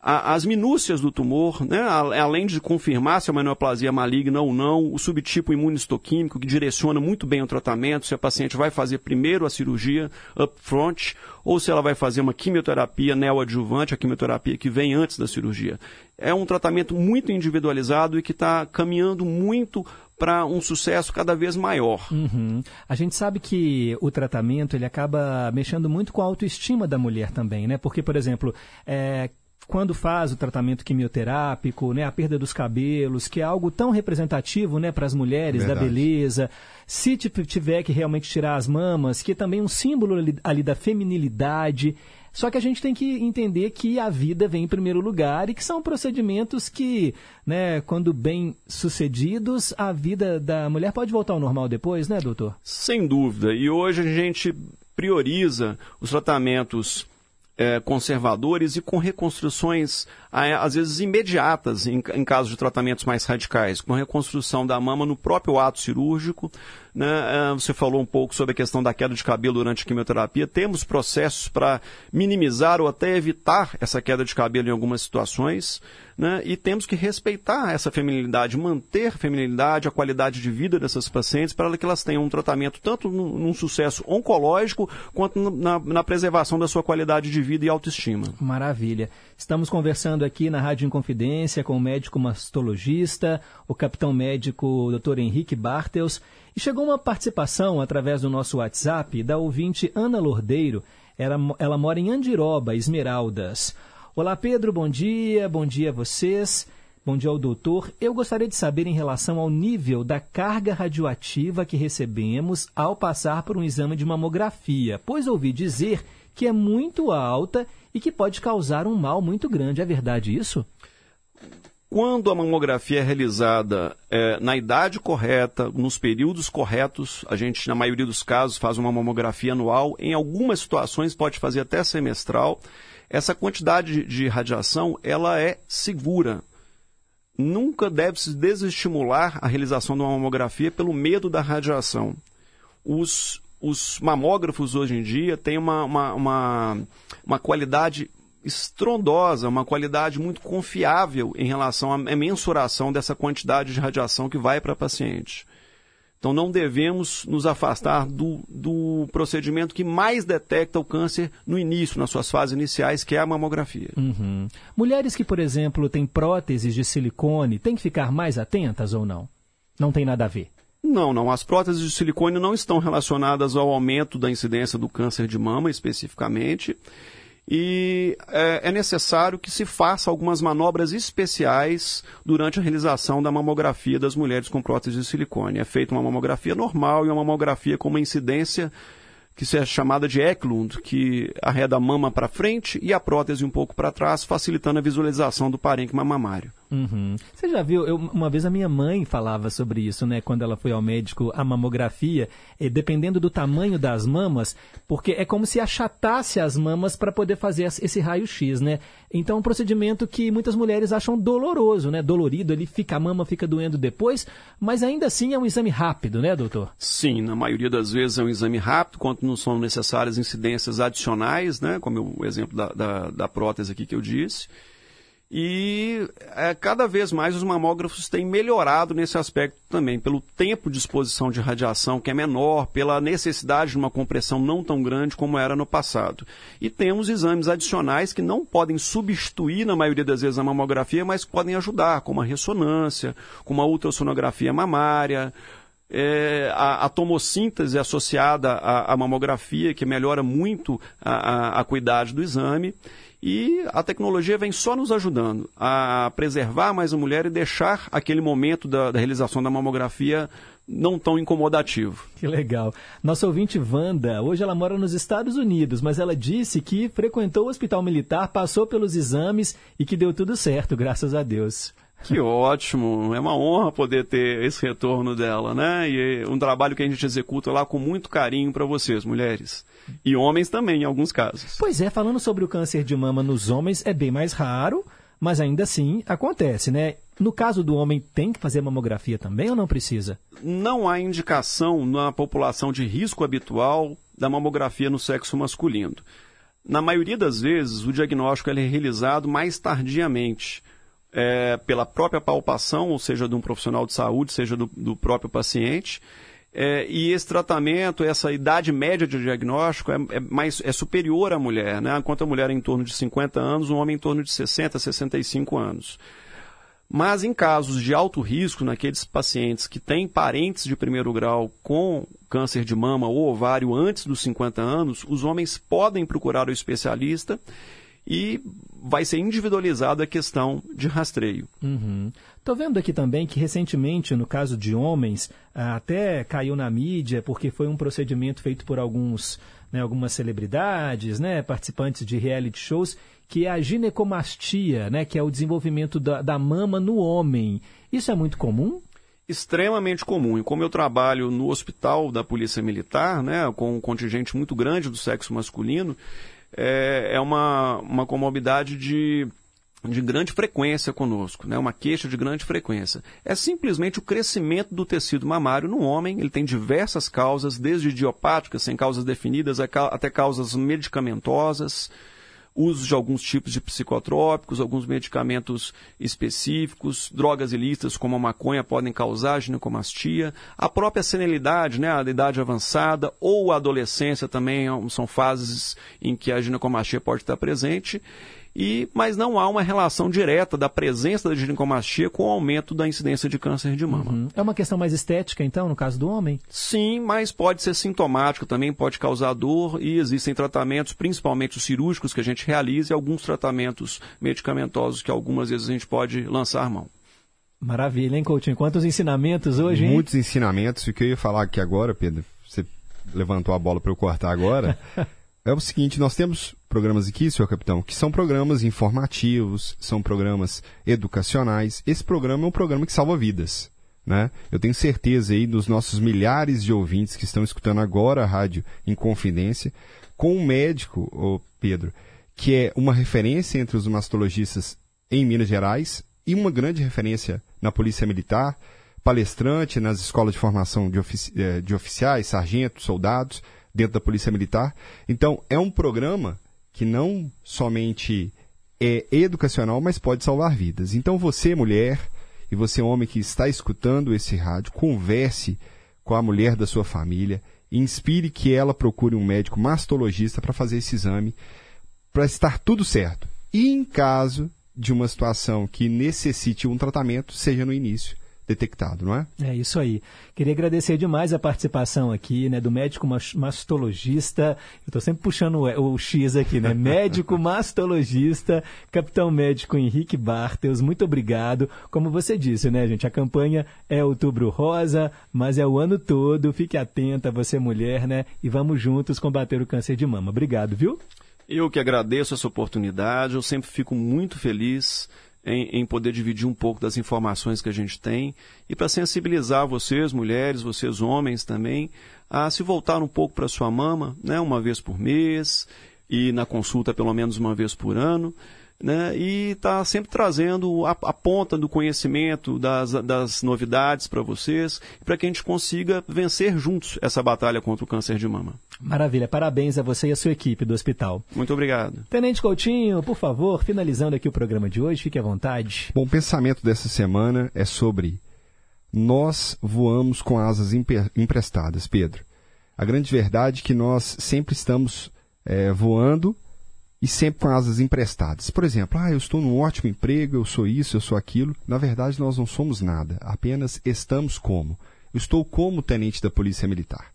a- as minúcias do tumor, né? A- além de confirmar se é uma neoplasia maligna ou não, o subtipo imunistoquímico que direciona muito bem o tratamento, se a paciente vai fazer primeiro a cirurgia upfront ou se ela vai fazer uma quimioterapia neoadjuvante, a quimioterapia que vem antes da cirurgia. É um tratamento muito individualizado e que está caminhando muito para um sucesso cada vez maior. Uhum. A gente sabe que o tratamento ele acaba mexendo muito com a autoestima da mulher também, né? Porque, por exemplo, é, quando faz o tratamento quimioterápico, né, a perda dos cabelos, que é algo tão representativo, né, para as mulheres da Verdade. beleza. Se tiver que realmente tirar as mamas, que é também um símbolo ali, da feminilidade. Só que a gente tem que entender que a vida vem em primeiro lugar e que são procedimentos que, né, quando bem sucedidos, a vida da mulher pode voltar ao normal depois, né, doutor? Sem dúvida. E hoje a gente prioriza os tratamentos conservadores e com reconstruções, às vezes imediatas, em, em casos de tratamentos mais radicais, com a reconstrução da mama no próprio ato cirúrgico. Né? Ah, você falou um pouco sobre a questão da queda de cabelo durante a quimioterapia. Temos processos para minimizar ou até evitar essa queda de cabelo em algumas situações. Né? E temos que respeitar essa feminilidade, manter a feminilidade, a qualidade de vida dessas pacientes, para que elas tenham um tratamento tanto num sucesso oncológico, quanto na, na preservação da sua qualidade de vida e autoestima. Maravilha. Estamos conversando aqui na Rádio Inconfidência com o médico mastologista, o capitão médico Dr. Henrique Bartels. E chegou uma participação através do nosso WhatsApp da ouvinte Ana Lordeiro. Ela, ela mora em Andiroba, Esmeraldas. Olá, Pedro, bom dia. Bom dia a vocês. Bom dia ao doutor. Eu gostaria de saber em relação ao nível da carga radioativa que recebemos ao passar por um exame de mamografia, pois ouvi dizer que é muito alta e que pode causar um mal muito grande. É verdade isso? Quando a mamografia é realizada eh, na idade correta, nos períodos corretos, a gente, na maioria dos casos, faz uma mamografia anual. Em algumas situações, pode fazer até semestral. Essa quantidade de, radiação, ela é segura. Nunca deve se desestimular a realização de uma mamografia pelo medo da radiação. Os, os mamógrafos hoje em dia têm uma, uma, uma, uma qualidade estrondosa, uma qualidade muito confiável em relação à mensuração dessa quantidade de radiação que vai para paciente. Então não devemos nos afastar do, do procedimento que mais detecta o câncer no início, nas suas fases iniciais, que é a mamografia. Uhum. Mulheres que, por exemplo, têm próteses de silicone, têm que ficar mais atentas ou não? Não tem nada a ver. Não, não. As próteses de silicone não estão relacionadas ao aumento da incidência do câncer de mama, especificamente. E é, é, necessário que se faça algumas manobras especiais durante a realização da mamografia das mulheres com prótese de silicone. É feita uma mamografia normal e uma mamografia com uma incidência que é chamada de Eklund, que arreda a mama para frente e a prótese um pouco para trás, facilitando a visualização do parênquima mamário. Uhum. Você já viu? Eu, uma vez a minha mãe falava sobre isso, né? Quando ela foi ao médico, a mamografia, eh, dependendo do tamanho das mamas, porque é como se achatasse as mamas para poder fazer esse raio-x, né? Então é um procedimento que muitas mulheres acham doloroso, né? Dolorido, ele fica, a mama fica doendo depois, mas ainda assim é um exame rápido, né, doutor? Sim, na maioria das vezes é um exame rápido, quando não são necessárias incidências adicionais, né? Como o exemplo da, da, da prótese aqui que eu disse. E é, cada vez mais os mamógrafos têm melhorado nesse aspecto também, pelo tempo de exposição de radiação que é menor, pela necessidade de uma compressão não tão grande como era no passado. E temos exames adicionais que não podem substituir, na maioria das vezes, a mamografia, mas podem ajudar, como a ressonância, como a ultrassonografia mamária, é, a, a, tomossíntese associada à, à, mamografia, que melhora muito a, a, do exame. E a tecnologia vem só nos ajudando a preservar mais a mulher e deixar aquele momento da, da realização da mamografia não tão incomodativo. Que legal. Nossa ouvinte Wanda, hoje ela mora nos Estados Unidos, mas ela disse que frequentou o hospital militar, passou pelos exames e que deu tudo certo, graças a Deus. Que ótimo, é uma honra poder ter esse retorno dela, né? E um trabalho que a gente executa lá com muito carinho para vocês, mulheres. E homens também, em alguns casos. Pois é, falando sobre o câncer de mama nos homens, é bem mais raro, mas ainda assim acontece, né? No caso do homem, tem que fazer mamografia também ou não precisa? Não há indicação na população de risco habitual da mamografia no sexo masculino. Na maioria das vezes, o diagnóstico é realizado mais tardiamente, é, pela própria palpação, ou seja, de um profissional de saúde, seja do, do próprio paciente. É, e esse tratamento, essa idade média de diagnóstico é, é mais, é superior à mulher, né? Enquanto a mulher é em torno de 50 anos, o homem em torno de 60, 65 anos. Mas em casos de alto risco, naqueles pacientes que têm parentes de primeiro grau com câncer de mama ou ovário antes dos 50 anos, os homens podem procurar o especialista e vai ser individualizada a questão de rastreio. Estou vendo aqui também que recentemente, no caso de homens, ah, até caiu na mídia porque foi um procedimento feito por alguns, né, algumas celebridades, né, participantes de reality shows, que é a ginecomastia, né, que é o desenvolvimento da, da mama no homem. Isso é muito comum? extremamente comum. E como eu trabalho no hospital da Polícia Militar, né, com um contingente muito grande do sexo masculino, é, é uma, uma comorbidade de, de grande frequência conosco, né, uma queixa de grande frequência. É simplesmente o crescimento do tecido mamário no homem. Ele tem diversas causas, desde idiopáticas, sem causas definidas, até causas medicamentosas uso de alguns tipos de psicotrópicos, alguns medicamentos específicos, drogas ilícitas como a maconha podem causar ginecomastia, a própria senilidade, né, a idade avançada ou a adolescência também é são fases em que a ginecomastia pode estar presente. E, mas não há uma relação direta da presença da ginecomastia com o aumento da incidência de câncer de mama. É uma questão mais estética, então, no caso do homem? Sim, mas pode ser sintomático também, pode causar dor e existem tratamentos, principalmente os cirúrgicos que a gente realiza e alguns tratamentos medicamentosos que algumas vezes a gente pode lançar mão. Maravilha, hein, Coutinho? Quantos ensinamentos hoje, hein? Muitos ensinamentos. E o que eu ia falar aqui agora, Pedro, você levantou a bola para eu cortar agora, é o seguinte, nós temos programas aqui, senhor capitão, que são programas informativos, são programas educacionais. Esse programa é um programa que salva vidas. Né? Eu tenho certeza aí dos nossos milhares de ouvintes que estão escutando agora a rádio em confidência, com um médico, ô Pedro, que é uma referência entre os mastologistas em Minas Gerais e uma grande referência na Polícia Militar, palestrante nas escolas de formação de, ofici- eh, de oficiais, sargentos, soldados, dentro da Polícia Militar. Então, é um programa que não somente é educacional, mas pode salvar vidas. Então, você, mulher, e você, homem que está escutando esse rádio, converse com a mulher da sua família, inspire que ela procure um médico mastologista para fazer esse exame, para estar tudo certo. E em caso de uma situação que necessite um tratamento, seja no início detectado, não é? É isso aí. Queria agradecer demais a participação aqui, né, do médico mas- mastologista. Eu estou sempre puxando o, o X aqui, né? Médico mastologista, capitão médico Henrique Bartels. Muito obrigado. Como você disse, né, gente? A campanha é Outubro Rosa, mas é o ano todo. Fique atenta, você mulher, né? E vamos juntos combater o câncer de mama. Obrigado, viu? Eu que agradeço essa oportunidade, eu sempre fico muito feliz em, em poder dividir um pouco das informações que a gente tem e para sensibilizar vocês, mulheres, vocês homens também, a se voltar um pouco para sua mama, né, uma vez por mês e na consulta pelo menos uma vez por ano. Né, e está sempre trazendo a, a ponta do conhecimento, das, das novidades para vocês, para que a gente consiga vencer juntos essa batalha contra o câncer de mama. Maravilha. Parabéns a você e a sua equipe do hospital. Muito obrigado. Tenente Coutinho, por favor, finalizando aqui o programa de hoje, fique à vontade. Bom, o pensamento dessa semana é sobre nós voamos com asas emprestadas, Pedro. A grande verdade é que nós sempre estamos eh, voando e sempre com asas emprestadas. Por exemplo, ah, eu estou num ótimo emprego, eu sou isso, eu sou aquilo. Na verdade, nós não somos nada, apenas estamos como. Eu estou como tenente da Polícia Militar.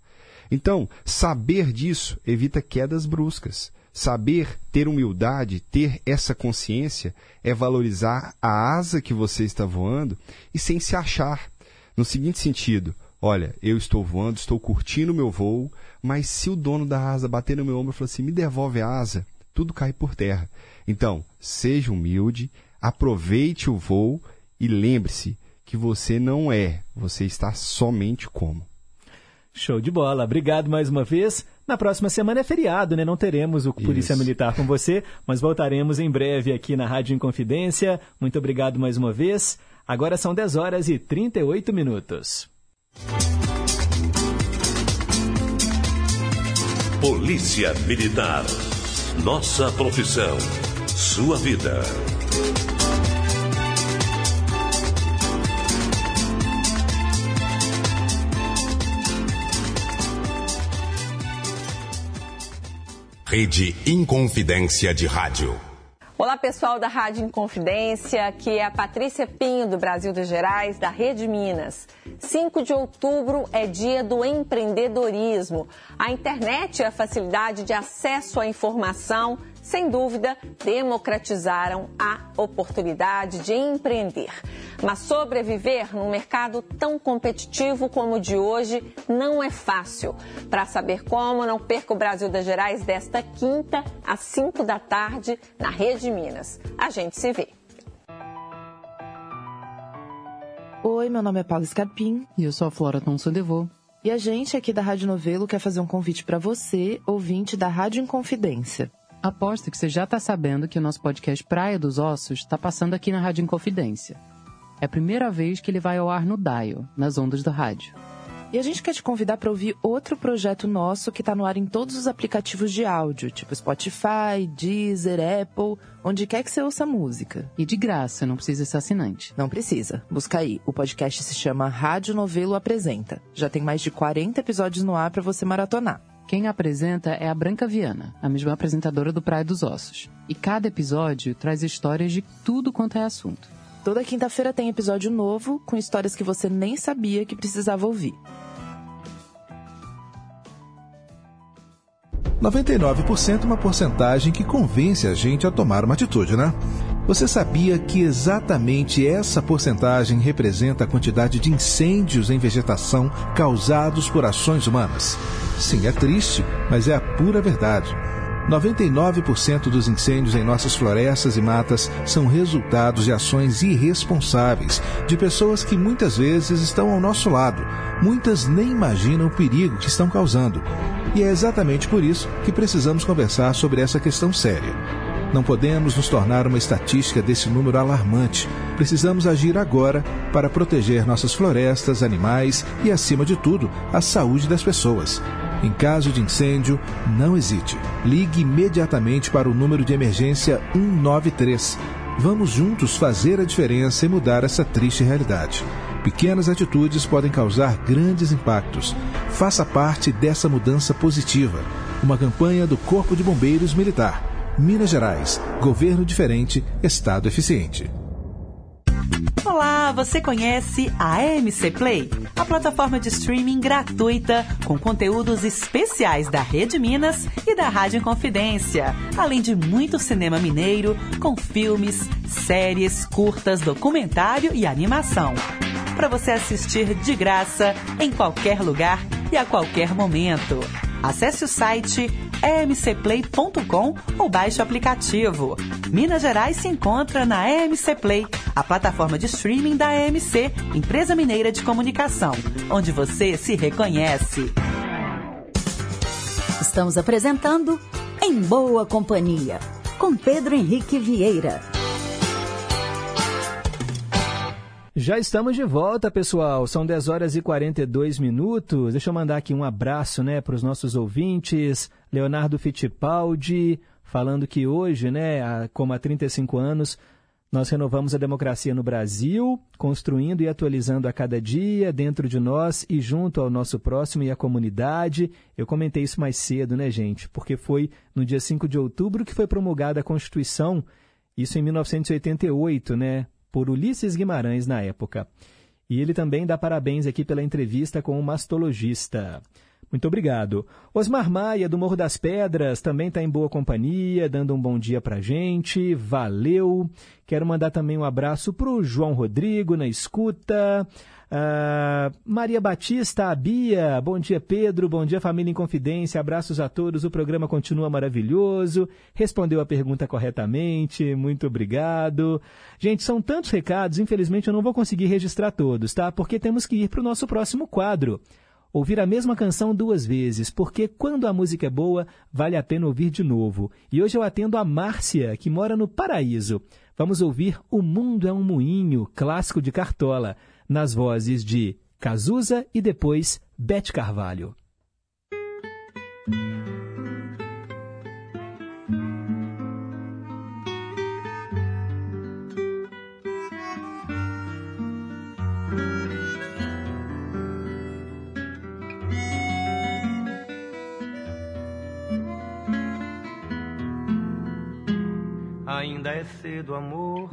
Então, saber disso evita quedas bruscas. Saber ter humildade, ter essa consciência, é valorizar a asa que você está voando e sem se achar. No seguinte sentido, olha, eu estou voando, estou curtindo o meu voo, mas se o dono da asa bater no meu ombro e falar assim, me devolve a asa, tudo cai por terra. Então, seja humilde, aproveite o voo e lembre-se que você não é, você está somente como. Show de bola. Obrigado mais uma vez. Na próxima semana é feriado, né? Não teremos o Polícia Militar com você, mas voltaremos em breve aqui na Rádio Inconfidência. Muito obrigado mais uma vez. Agora são 10 horas e 38 minutos. Polícia Militar. Nossa profissão. Sua vida. Rede Inconfidência de Rádio. Olá pessoal da Rádio Inconfidência, aqui é a Patrícia Pinho do Brasil dos Gerais, da Rede Minas. 5 de outubro é dia do empreendedorismo. A internet e a facilidade de acesso à informação, sem dúvida, democratizaram a oportunidade de empreender. Mas sobreviver num mercado tão competitivo como o de hoje não é fácil. Para saber como, não perca o Brasil das Gerais desta quinta às 5 da tarde na Rede Minas. A gente se vê. Oi, meu nome é Paula Scarpim. E eu sou a Flora Thomson Devô. E a gente aqui da Rádio Novelo quer fazer um convite para você, ouvinte da Rádio Inconfidência. Aposto que você já está sabendo que o nosso podcast Praia dos Ossos está passando aqui na Rádio Inconfidência. É a primeira vez que ele vai ao ar no Dial, nas ondas do rádio. E a gente quer te convidar para ouvir outro projeto nosso que está no ar em todos os aplicativos de áudio, tipo Spotify, Deezer, Apple, onde quer que você ouça música. E de graça, não precisa ser assinante. Não precisa. Busca aí. O podcast se chama Rádio Novelo Apresenta. Já tem mais de 40 episódios no ar para você maratonar. Quem apresenta é a Branca Viana, a mesma apresentadora do Praia dos Ossos. E cada episódio traz histórias de tudo quanto é assunto. Toda quinta-feira tem episódio novo com histórias que você nem sabia que precisava ouvir. 99% é uma porcentagem que convence a gente a tomar uma atitude, né? Você sabia que exatamente essa porcentagem representa a quantidade de incêndios em vegetação causados por ações humanas? Sim, é triste, mas é a pura verdade. 99% dos incêndios em nossas florestas e matas são resultados de ações irresponsáveis de pessoas que muitas vezes estão ao nosso lado. Muitas nem imaginam o perigo que estão causando. E é exatamente por isso que precisamos conversar sobre essa questão séria. Não podemos nos tornar uma estatística desse número alarmante. Precisamos agir agora para proteger nossas florestas, animais e, acima de tudo, a saúde das pessoas. Em caso de incêndio, não hesite. Ligue imediatamente para o número de emergência 193. Vamos juntos fazer a diferença e mudar essa triste realidade. Pequenas atitudes podem causar grandes impactos. Faça parte dessa mudança positiva. Uma campanha do Corpo de Bombeiros Militar. Minas Gerais. Governo diferente, Estado eficiente. Você conhece a AMC Play? A plataforma de streaming gratuita com conteúdos especiais da Rede Minas e da Rádio Inconfidência, além de muito cinema mineiro com filmes, séries, curtas, documentário e animação. Para você assistir de graça em qualquer lugar e a qualquer momento. Acesse o site emcplay.com ou baixe o aplicativo. Minas Gerais se encontra na EMC Play, a plataforma de streaming da EMC, empresa mineira de comunicação, onde você se reconhece. Estamos apresentando Em Boa Companhia, com Pedro Henrique Vieira. Já estamos de volta, pessoal. São 10 horas e 42 minutos. Deixa eu mandar aqui um abraço né, para os nossos ouvintes. Leonardo Fittipaldi, falando que hoje, né, como há 35 anos, nós renovamos a democracia no Brasil, construindo e atualizando a cada dia, dentro de nós e junto ao nosso próximo e à comunidade. Eu comentei isso mais cedo, né, gente? Porque foi no dia 5 de outubro que foi promulgada a Constituição, isso em 1988, né? Por Ulisses Guimarães na época. E ele também dá parabéns aqui pela entrevista com o mastologista. Muito obrigado. Osmar Maia, do Morro das Pedras, também está em boa companhia, dando um bom dia para gente. Valeu. Quero mandar também um abraço para o João Rodrigo, na escuta. Uh, Maria Batista, Bia, bom dia Pedro, bom dia família em confidência, abraços a todos, o programa continua maravilhoso, respondeu a pergunta corretamente, muito obrigado. Gente, são tantos recados, infelizmente eu não vou conseguir registrar todos, tá? Porque temos que ir para o nosso próximo quadro. ouvir a mesma canção duas vezes, porque quando a música é boa, vale a pena ouvir de novo. E hoje eu atendo a Márcia, que mora no Paraíso. Vamos ouvir O Mundo é um Moinho, clássico de Cartola, nas vozes de Cazuza e depois Bete Carvalho. Ainda é cedo, amor.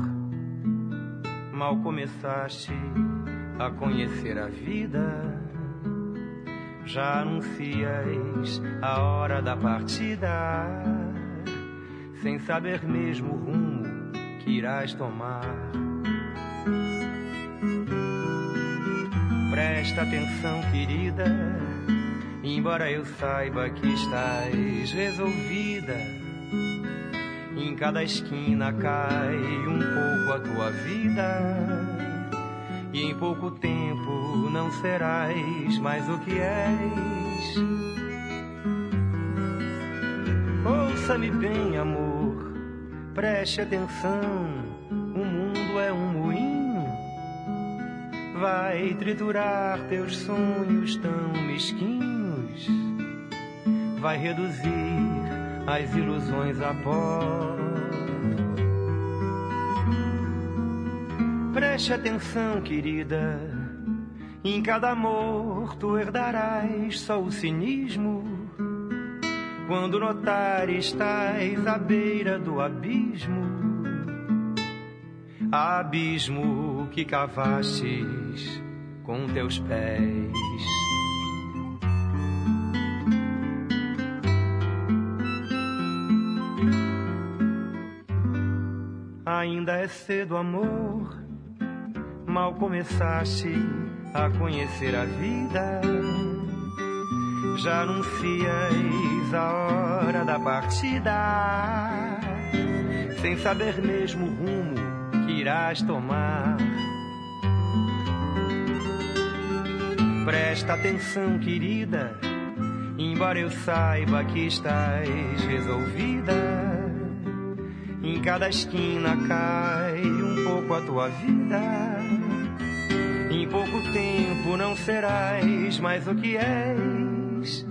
Mal começaste a conhecer a vida. Já anuncias a hora da partida, sem saber mesmo o rumo que irás tomar. Presta atenção, querida, embora eu saiba que estás resolvida. Em cada esquina cai um pouco a tua vida. E em pouco tempo não serás mais o que és. Ouça-me bem, amor, preste atenção. O mundo é um moinho, vai triturar teus sonhos tão mesquinhos, vai reduzir as ilusões a pó. Preste atenção, querida. Em cada amor tu herdarás só o cinismo. Quando notar estás à beira do abismo, abismo que cavastes com teus pés. Ainda é cedo, amor. Mal começaste a conhecer a vida. Já anuncias a hora da partida, sem saber mesmo o rumo que irás tomar. Presta atenção, querida, embora eu saiba que estás resolvida. Em cada esquina cai um pouco a tua vida. Pouco tempo não serás mais o que és.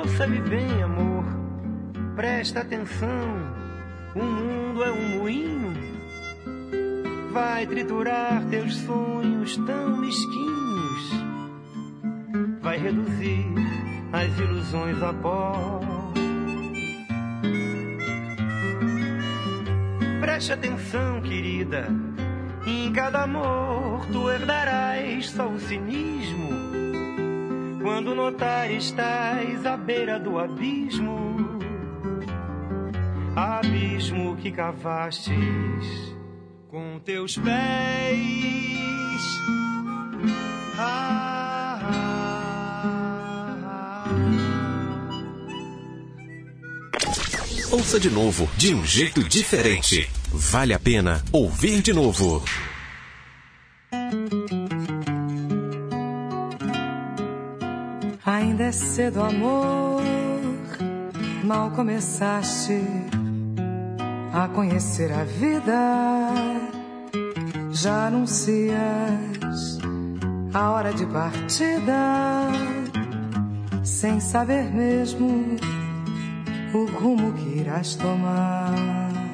Ouça-me bem, amor, presta atenção. O mundo é um moinho, vai triturar teus sonhos tão mesquinhos, vai reduzir as ilusões a pó. Preste atenção, querida. Em cada amor tu herdarás só o cinismo. Quando notar estás à beira do abismo, abismo que cavastes com teus pés. Ah, ah, Ouça de novo, de um jeito diferente. Vale a pena ouvir de novo. Ainda é cedo, amor. Mal começaste a conhecer a vida. Já anuncias a hora de partida, sem saber mesmo o rumo que irás tomar.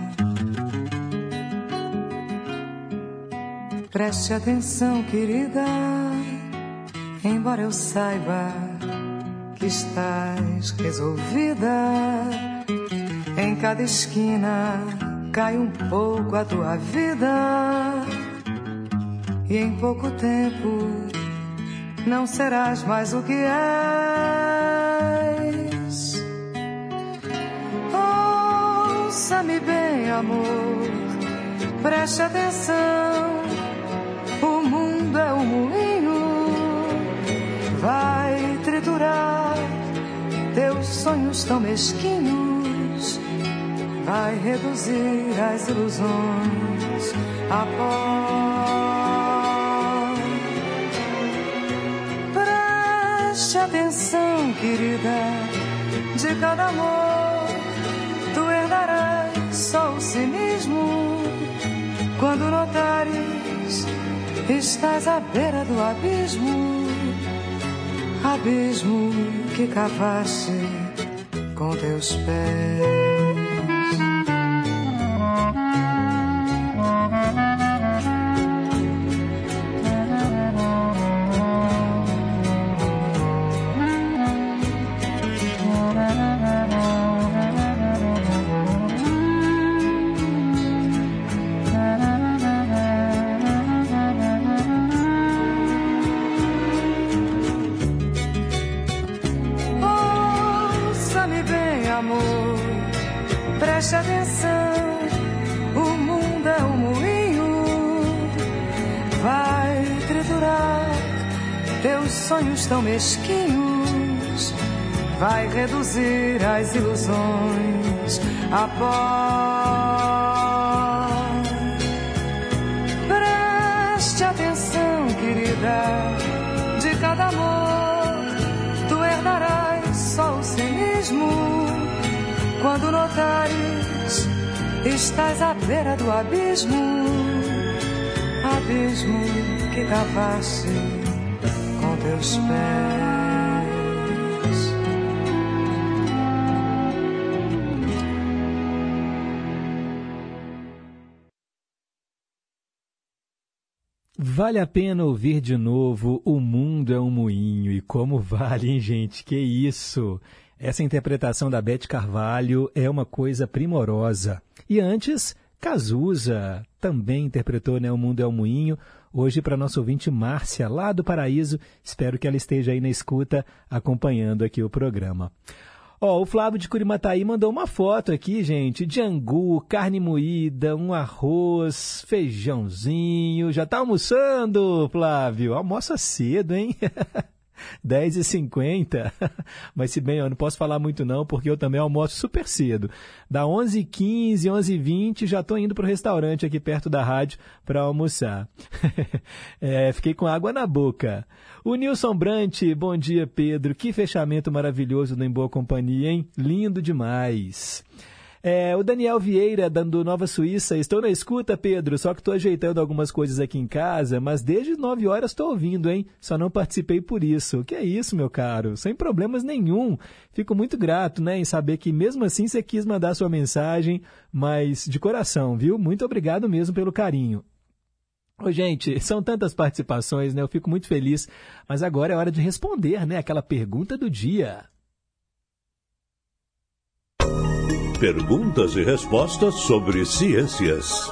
Preste atenção, querida, embora eu saiba que estás resolvida. Em cada esquina cai um pouco a tua vida, e em pouco tempo não serás mais o que és. Ouça-me bem, amor, preste atenção. O moinho, vai triturar teus sonhos tão mesquinhos, vai reduzir as ilusões a pó. Preste atenção, querida, de cada amor tu herdarás só o cinismo. Quando notares, estás à beira do abismo, abismo que cavaste com teus pés. Reduzir as ilusões a pó. Preste atenção, querida, de cada amor tu herdarás só o cinismo. Quando notares, estás à beira do abismo, abismo que cavaste com teus pés. Vale a pena ouvir de novo O Mundo é um Moinho. E como vale, hein, gente? Que isso! Essa interpretação da Beth Carvalho é uma coisa primorosa. E antes, Cazuza também interpretou né, O Mundo é um Moinho. Hoje, para nosso ouvinte Márcia, lá do Paraíso. Espero que ela esteja aí na escuta, acompanhando aqui o programa. Ó, o Flávio de Curimataí mandou uma foto aqui, gente, de angu, carne moída, um arroz, feijãozinho. Já tá almoçando, Flávio? Almoça cedo, hein? 10h50. Mas se bem, eu não posso falar muito não, porque eu também almoço super cedo. Da 11h15, 11h20, já estou indo para o restaurante aqui perto da rádio para almoçar. É, fiquei com água na boca. O Nilson Brant, bom dia, Pedro. Que fechamento maravilhoso do Em Boa Companhia, hein? Lindo demais. É, o Daniel Vieira, do Nova Suíça. Estou na escuta, Pedro, só que estou ajeitando algumas coisas aqui em casa, mas desde 9 horas estou ouvindo, hein? Só não participei por isso. Que é isso, meu caro? Sem problemas nenhum. Fico muito grato, né, em saber que mesmo assim você quis mandar sua mensagem, mas de coração, viu? Muito obrigado mesmo pelo carinho. Ô, gente, são tantas participações, né? Eu fico muito feliz. Mas agora é hora de responder, né? Aquela pergunta do dia. Perguntas e respostas sobre ciências.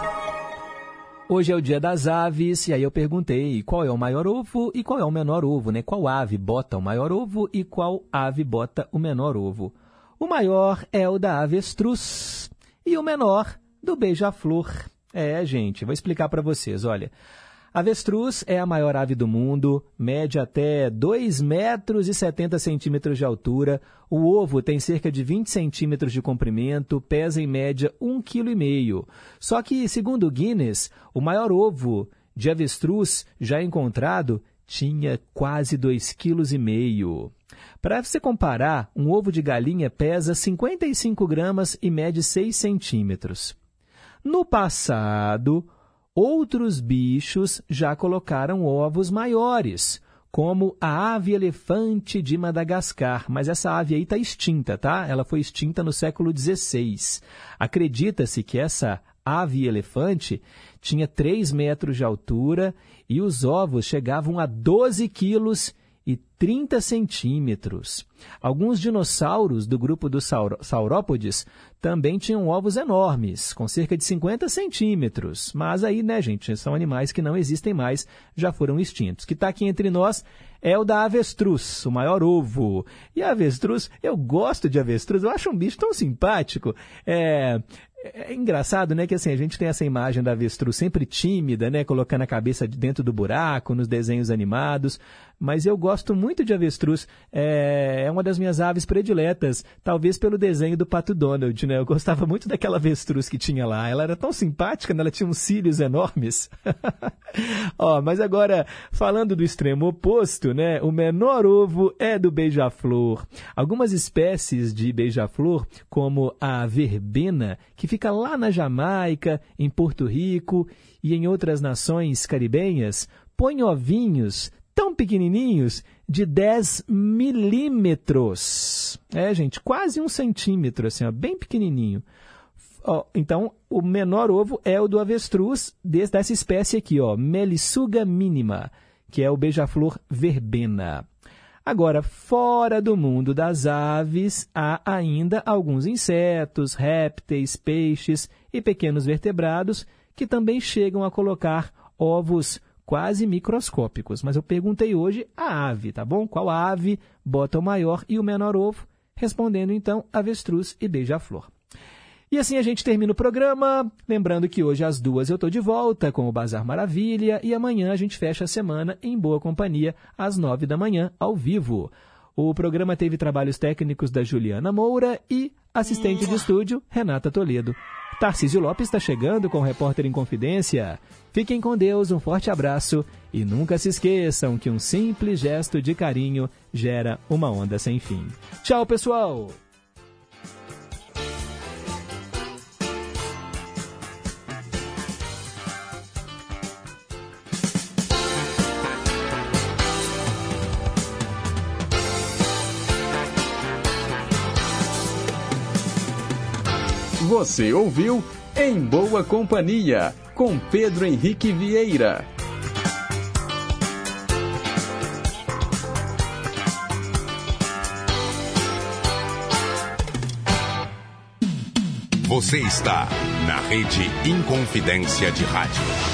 Hoje é o dia das aves, e aí eu perguntei qual é o maior ovo e qual é o menor ovo, né? Qual ave bota o maior ovo e qual ave bota o menor ovo. O maior é o da avestruz e o menor do beija-flor. É, gente, vou explicar para vocês, olha. Avestruz é a maior ave do mundo, mede até 2 metros e 70 centímetros de altura. O ovo tem cerca de 20 centímetros de comprimento, pesa em média 1,5 kg. Só que, segundo o Guinness, o maior ovo de avestruz já encontrado tinha quase 2,5 kg. Para você comparar, um ovo de galinha pesa 55 gramas e mede 6 centímetros. No passado, outros bichos já colocaram ovos maiores, como a ave-elefante de Madagascar, mas essa ave aí está extinta, tá? Ela foi extinta no século XVI. Acredita-se que essa ave-elefante tinha 3 metros de altura e os ovos chegavam a 12 quilos e 30 centímetros. Alguns dinossauros do grupo dos saur saurópodes também tinham ovos enormes, com cerca de 50 centímetros. Mas aí, né, gente, são animais que não existem mais, já foram extintos. Que está aqui entre nós é o da avestruz, o maior ovo. E a avestruz, eu gosto de avestruz, eu acho um bicho tão simpático. É, é engraçado, né, que assim, a gente tem essa imagem da avestruz sempre tímida, né, colocando a cabeça dentro do buraco, nos desenhos animados, mas eu gosto muito de avestruz. É, é uma das minhas aves prediletas, talvez pelo desenho do Pato Donald, né? Eu gostava muito daquela avestruz que tinha lá. Ela era tão simpática, né? ela tinha uns cílios enormes. Ó, mas agora, falando do extremo oposto, né? O menor ovo é do beija-flor. Algumas espécies de beija-flor, como a verbena, que fica lá na Jamaica, em Porto Rico e em outras nações caribenhas, põem ovinhos tão pequenininhos de 10 milímetros. É, gente, quase um centímetro, assim, ó, bem pequenininho. Ó, então, o menor ovo é o do avestruz desse, dessa espécie aqui, ó, Melissuga mínima, que é o beija-flor verbena. Agora, fora do mundo das aves, há ainda alguns insetos, répteis, peixes e pequenos vertebrados que também chegam a colocar ovos quase microscópicos. Mas eu perguntei hoje a ave, tá bom? Qual ave bota o maior e o menor ovo? Respondendo então avestruz e beija-flor. E assim a gente termina o programa. Lembrando que hoje às duas eu estou de volta com o Bazar Maravilha e amanhã a gente fecha a semana em boa companhia às nove da manhã, ao vivo. O programa teve trabalhos técnicos da Juliana Moura e assistente de estúdio Renata Toledo. Tarcísio Lopes está chegando com o Repórter em Confidência. Fiquem com Deus, um forte abraço e nunca se esqueçam que um simples gesto de carinho gera uma onda sem fim. Tchau, pessoal! Você ouviu Em Boa Companhia, com Pedro Henrique Vieira. Você está na rede Inconfidência de Rádio.